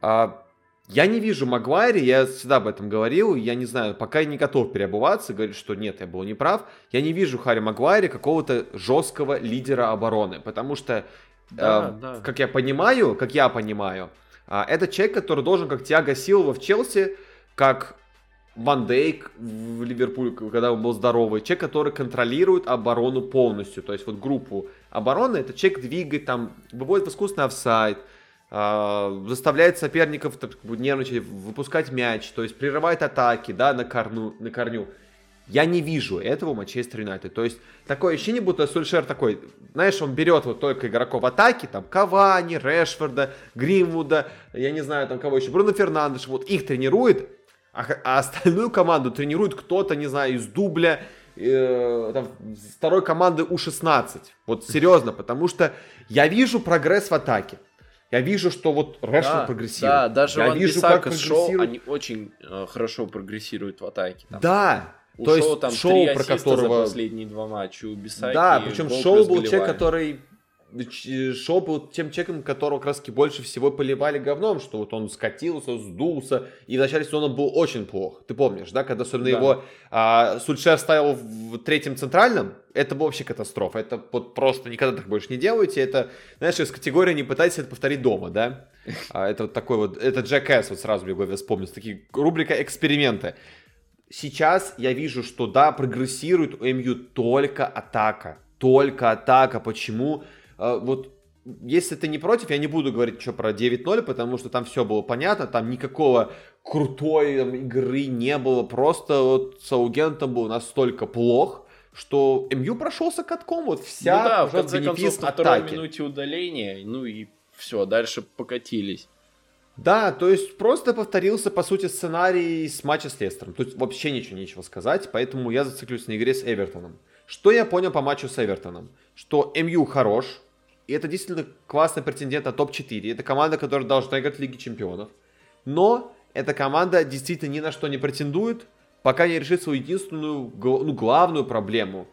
а, я не вижу Магуайре, я всегда об этом говорил, я не знаю, пока я не готов переобуваться, говорит, что нет, я был неправ, я не вижу Харри Магуайре какого-то жесткого лидера обороны, потому что, да, э, да. как я понимаю, как я понимаю, это человек, который должен, как Тиаго Силва в Челси, как Ван Дейк в Ливерпуле, когда он был здоровый, человек, который контролирует оборону полностью, то есть вот группу обороны, это человек двигает, там, выводит в искусственный офсайд, а, заставляет соперников так, нервничать, выпускать мяч, то есть прерывает атаки, да, на, корну, на корню. Я не вижу этого Манчестер Юнайтед. То есть такое ощущение, будто Сульшер такой, знаешь, он берет вот только игроков атаки, там Кавани, Решфорда, Гримвуда, я не знаю, там кого еще, Бруно Фернандеш, вот их тренирует, а, а остальную команду тренирует кто-то, не знаю, из дубля, э, там, второй команды У-16. Вот серьезно, потому что я вижу прогресс в атаке. Я вижу, что вот Решфорд да, прогрессирует. Да, даже я Ван вижу, как прогрессирует... они очень э, хорошо прогрессируют в атаке. Там. Да, у то шоу, есть там шоу, про которого... за последние два матча, у Бисаки Да, причем шоу был человек, который Шоу был тем человеком, которого раз больше всего поливали говном, что вот он скатился, сдулся, и в начале сезона был очень плох. Ты помнишь, да, когда особенно да. его а, Сульшер ставил в третьем центральном, это была вообще катастрофа. Это вот просто никогда так больше не делайте. Это, знаешь, из категории не пытайтесь это повторить дома, да? А, это вот такой вот, это Джек вот сразу мне в голове вспомнил, такие рубрика эксперименты. Сейчас я вижу, что да, прогрессирует у МЮ только атака. Только атака. Почему? А, вот если ты не против, я не буду говорить что про 9-0, потому что там все было понятно, там никакого крутой там, игры не было, просто вот Саугентом был настолько плох, что МЮ прошелся катком, вот вся ну да, в конце концов, на второй минуте удаления, ну и все, дальше покатились. Да, то есть просто повторился, по сути, сценарий с матча с Лестером. Тут вообще ничего нечего сказать, поэтому я зациклюсь на игре с Эвертоном. Что я понял по матчу с Эвертоном? Что МЮ хорош, и это действительно классный претендент на топ-4. Это команда, которая должна играть в Лиге Чемпионов. Но эта команда действительно ни на что не претендует, пока не решит свою единственную, ну, главную проблему.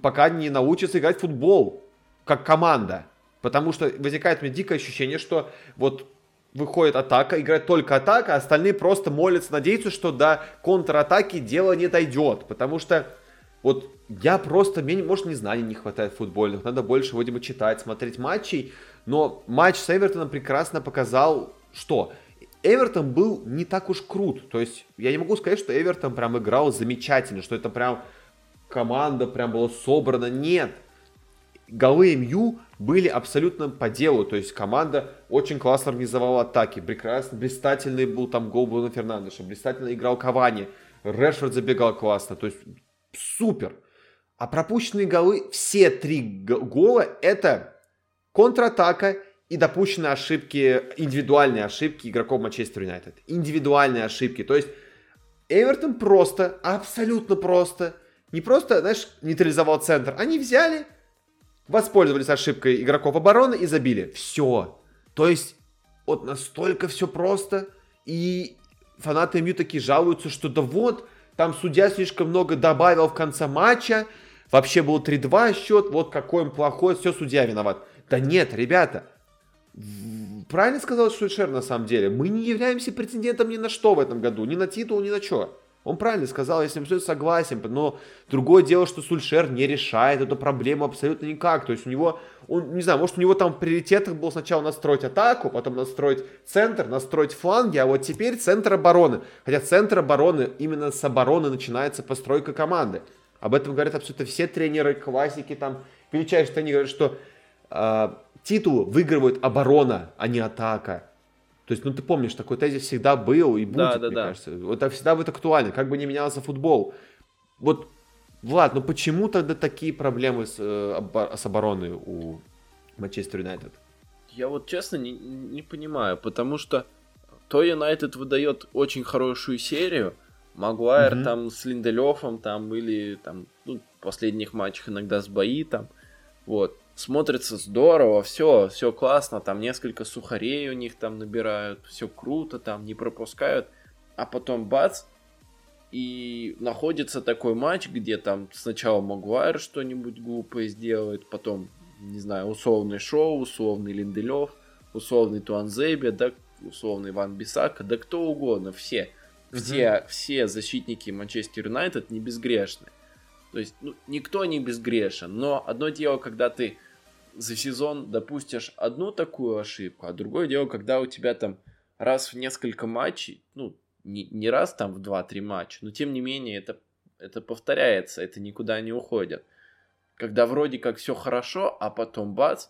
Пока не научится играть в футбол, как команда. Потому что возникает у меня дикое ощущение, что вот выходит атака, играет только атака, а остальные просто молятся, надеются, что до контратаки дело не дойдет. Потому что вот я просто, мне, может, не знаний не хватает футбольных, надо больше, видимо, читать, смотреть матчей. Но матч с Эвертоном прекрасно показал, что Эвертон был не так уж крут. То есть я не могу сказать, что Эвертон прям играл замечательно, что это прям команда прям была собрана. Нет. Голы МЮ были абсолютно по делу. То есть команда очень классно организовала атаки. Прекрасно, блистательный был там гол Бруно Фернандеша. Блистательно играл Кавани. Решфорд забегал классно. То есть супер. А пропущенные голы, все три гола, это контратака и допущенные ошибки, индивидуальные ошибки игроков Манчестер Юнайтед. Индивидуальные ошибки. То есть Эвертон просто, абсолютно просто, не просто, знаешь, нейтрализовал центр. Они взяли, воспользовались ошибкой игроков обороны и забили. Все. То есть вот настолько все просто. И фанаты МЮ такие жалуются, что да вот, там судья слишком много добавил в конце матча, вообще был 3-2 счет, вот какой он плохой, все, судья виноват. Да нет, ребята, правильно сказал Шульшер на самом деле, мы не являемся претендентом ни на что в этом году, ни на титул, ни на что. Он правильно сказал, я с ним согласен, но другое дело, что Сульшер не решает эту проблему абсолютно никак. То есть у него, он, не знаю, может у него там в приоритетах было сначала настроить атаку, потом настроить центр, настроить фланги, а вот теперь центр обороны. Хотя центр обороны, именно с обороны начинается постройка команды. Об этом говорят абсолютно все тренеры, классики, там, величайшие тренеры, говорят, что э, титул выигрывает оборона, а не атака. То есть, ну ты помнишь, такой тезис всегда был и будет, да, да, мне да. кажется. Это всегда будет актуально, как бы не менялся футбол. Вот, Влад, ну почему тогда такие проблемы с, э, с обороной у Манчестер Юнайтед? Я вот честно не, не понимаю, потому что то Юнайтед выдает очень хорошую серию, Магуайр mm-hmm. там с Линделёфом там или там ну, в последних матчах иногда с бои там, вот смотрится здорово, все, все классно, там несколько сухарей у них там набирают, все круто, там не пропускают, а потом бац, и находится такой матч, где там сначала Магуайр что-нибудь глупое сделает, потом, не знаю, условный Шоу, условный Линделев, условный Туанзебе, да, условный Ван Бисака, да кто угодно, все. Все, угу. все защитники Манчестер Юнайтед не безгрешны. То есть, ну, никто не безгрешен, но одно дело, когда ты за сезон допустишь одну такую ошибку, а другое дело, когда у тебя там раз в несколько матчей, ну, не, не раз там в 2-3 матча, но тем не менее это, это повторяется, это никуда не уходит. Когда вроде как все хорошо, а потом бац,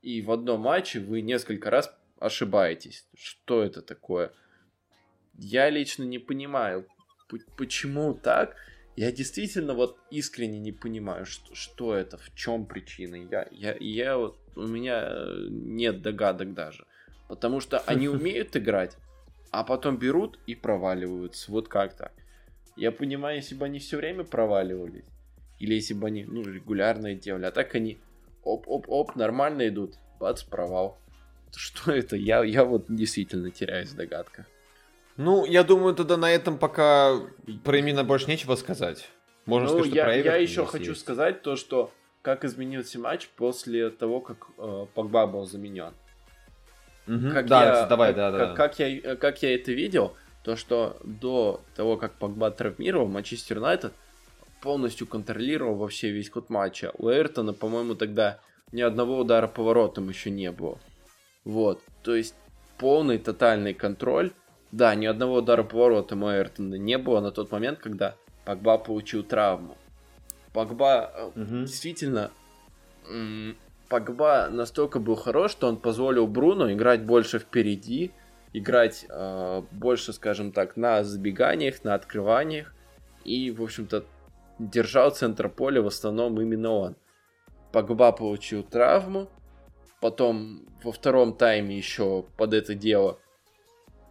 и в одном матче вы несколько раз ошибаетесь. Что это такое? Я лично не понимаю, почему так. Я действительно вот искренне не понимаю, что, что это, в чем причина. Я, я, я вот, у меня э, нет догадок даже. Потому что они умеют играть, а потом берут и проваливаются. Вот как так. Я понимаю, если бы они все время проваливались, или если бы они ну, регулярно делали, а так они оп-оп-оп, нормально идут, бац, провал. Что это? Я, я вот действительно теряюсь в догадках. Ну, я думаю, тогда на этом пока про именно больше нечего сказать. Можно ну, сказать, что я, про Эвертон я еще хочу есть. сказать то, что как изменился матч после того, как э, Погба был заменен. Мгм. Как да, я, давай, как, да, да. как- как я, как я это видел, то что до того, как Погба травмировал, Манчестер Юнайтед полностью контролировал вообще весь ход матча. У Эйртона, по-моему, тогда ни одного удара поворотом еще не было. Вот, то есть полный тотальный контроль. Да, ни одного удара поворотом у Эйртона не было на тот момент, когда Погба получил травму. Погба Мгм. действительно Погба настолько был хорош, что он позволил Бруно играть больше впереди, играть э, больше, скажем так, на забеганиях, на открываниях. И, в общем-то, держал центр поля в основном именно он. Погба получил травму. Потом во втором тайме еще под это дело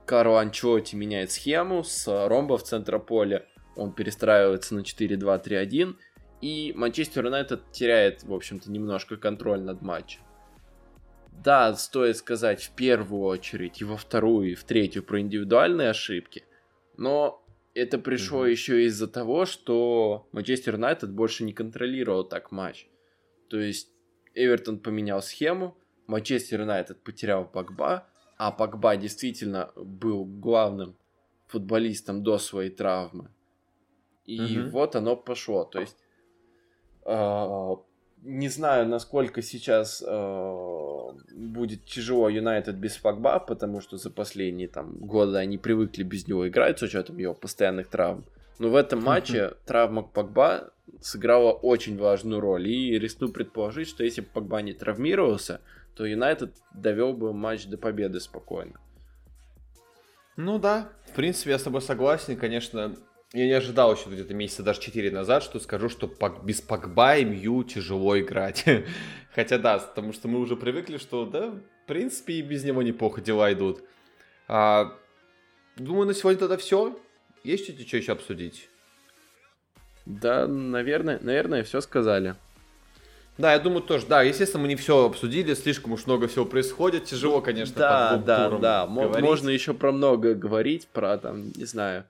Карло Анчоти меняет схему с ромба в центре поля. Он перестраивается на 4-2-3-1. И Манчестер Юнайтед теряет, в общем-то, немножко контроль над матчем. Да, стоит сказать в первую очередь, и во вторую, и в третью про индивидуальные ошибки. Но это пришло Мгм. еще из-за того, что Манчестер Юнайтед больше не контролировал так матч. То есть Эвертон поменял схему, Манчестер Юнайтед потерял Погба, а Погба действительно был главным футболистом до своей травмы. И Мгм. вот оно пошло. То есть а, не знаю, насколько сейчас а, будет тяжело Юнайтед без Погба, потому что за последние там годы они привыкли без него играть с учетом его постоянных травм. Но в этом матче травма Погба сыграла очень важную роль. И рискну предположить, что если бы Погба не травмировался, то Юнайтед довел бы матч до победы спокойно. Ну да, в принципе, я с тобой согласен. Конечно, я не ожидал еще где-то месяца даже 4 назад, что скажу, что без Погба и Мью тяжело играть. Хотя да, потому что мы уже привыкли, что да, в принципе, и без него неплохо дела идут. А, думаю, на сегодня тогда все. Есть что-то что еще обсудить? Да, наверное, наверное, все сказали. Да, я думаю тоже, да, естественно, мы не все обсудили, слишком уж много всего происходит, тяжело, конечно, Да, да, да. Говорить. Можно еще про многое говорить, про там, не знаю,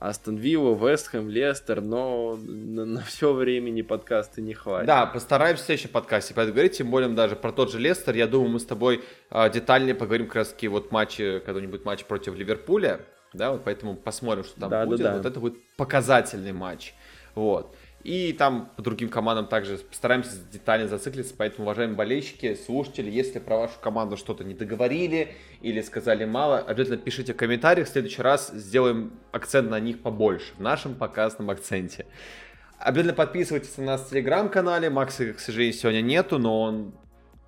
Астон Вилла, Вестхэм, Лестер, но на, все времени подкаста не хватит. Да, постараемся в следующем подкасте поговорить, тем более даже про тот же Лестер. Я думаю, мы с тобой а, детальнее поговорим как раз таки вот матчи, когда-нибудь матч против Ливерпуля, да, вот поэтому посмотрим, что там Да, да, будет. да. Вот это будет показательный матч, вот. И там по другим командам также постараемся детально зациклиться, поэтому, уважаемые болельщики, слушатели, если про вашу команду что-то не договорили или сказали мало, обязательно пишите в комментариях, в следующий раз сделаем акцент на них побольше, в нашем показном акценте. Обязательно подписывайтесь на нас в телеграм-канале. Макса, к сожалению, сегодня нету, но он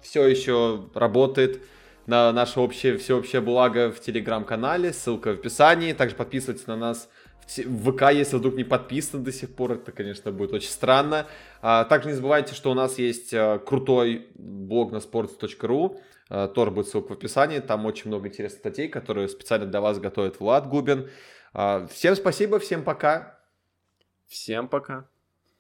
все еще работает на наше общее, всеобщее благо в телеграм-канале. Ссылка в описании. Также подписывайтесь на нас в в ВК, если вдруг не подписаны до сих пор. Это, конечно, будет очень странно. А, также не забывайте, что у нас есть а, крутой блог на sports.ru. А, тоже будет ссылка в описании. Там очень много интересных статей, которые специально для вас готовит Влад Губин. А, всем спасибо, всем пока. Всем пока.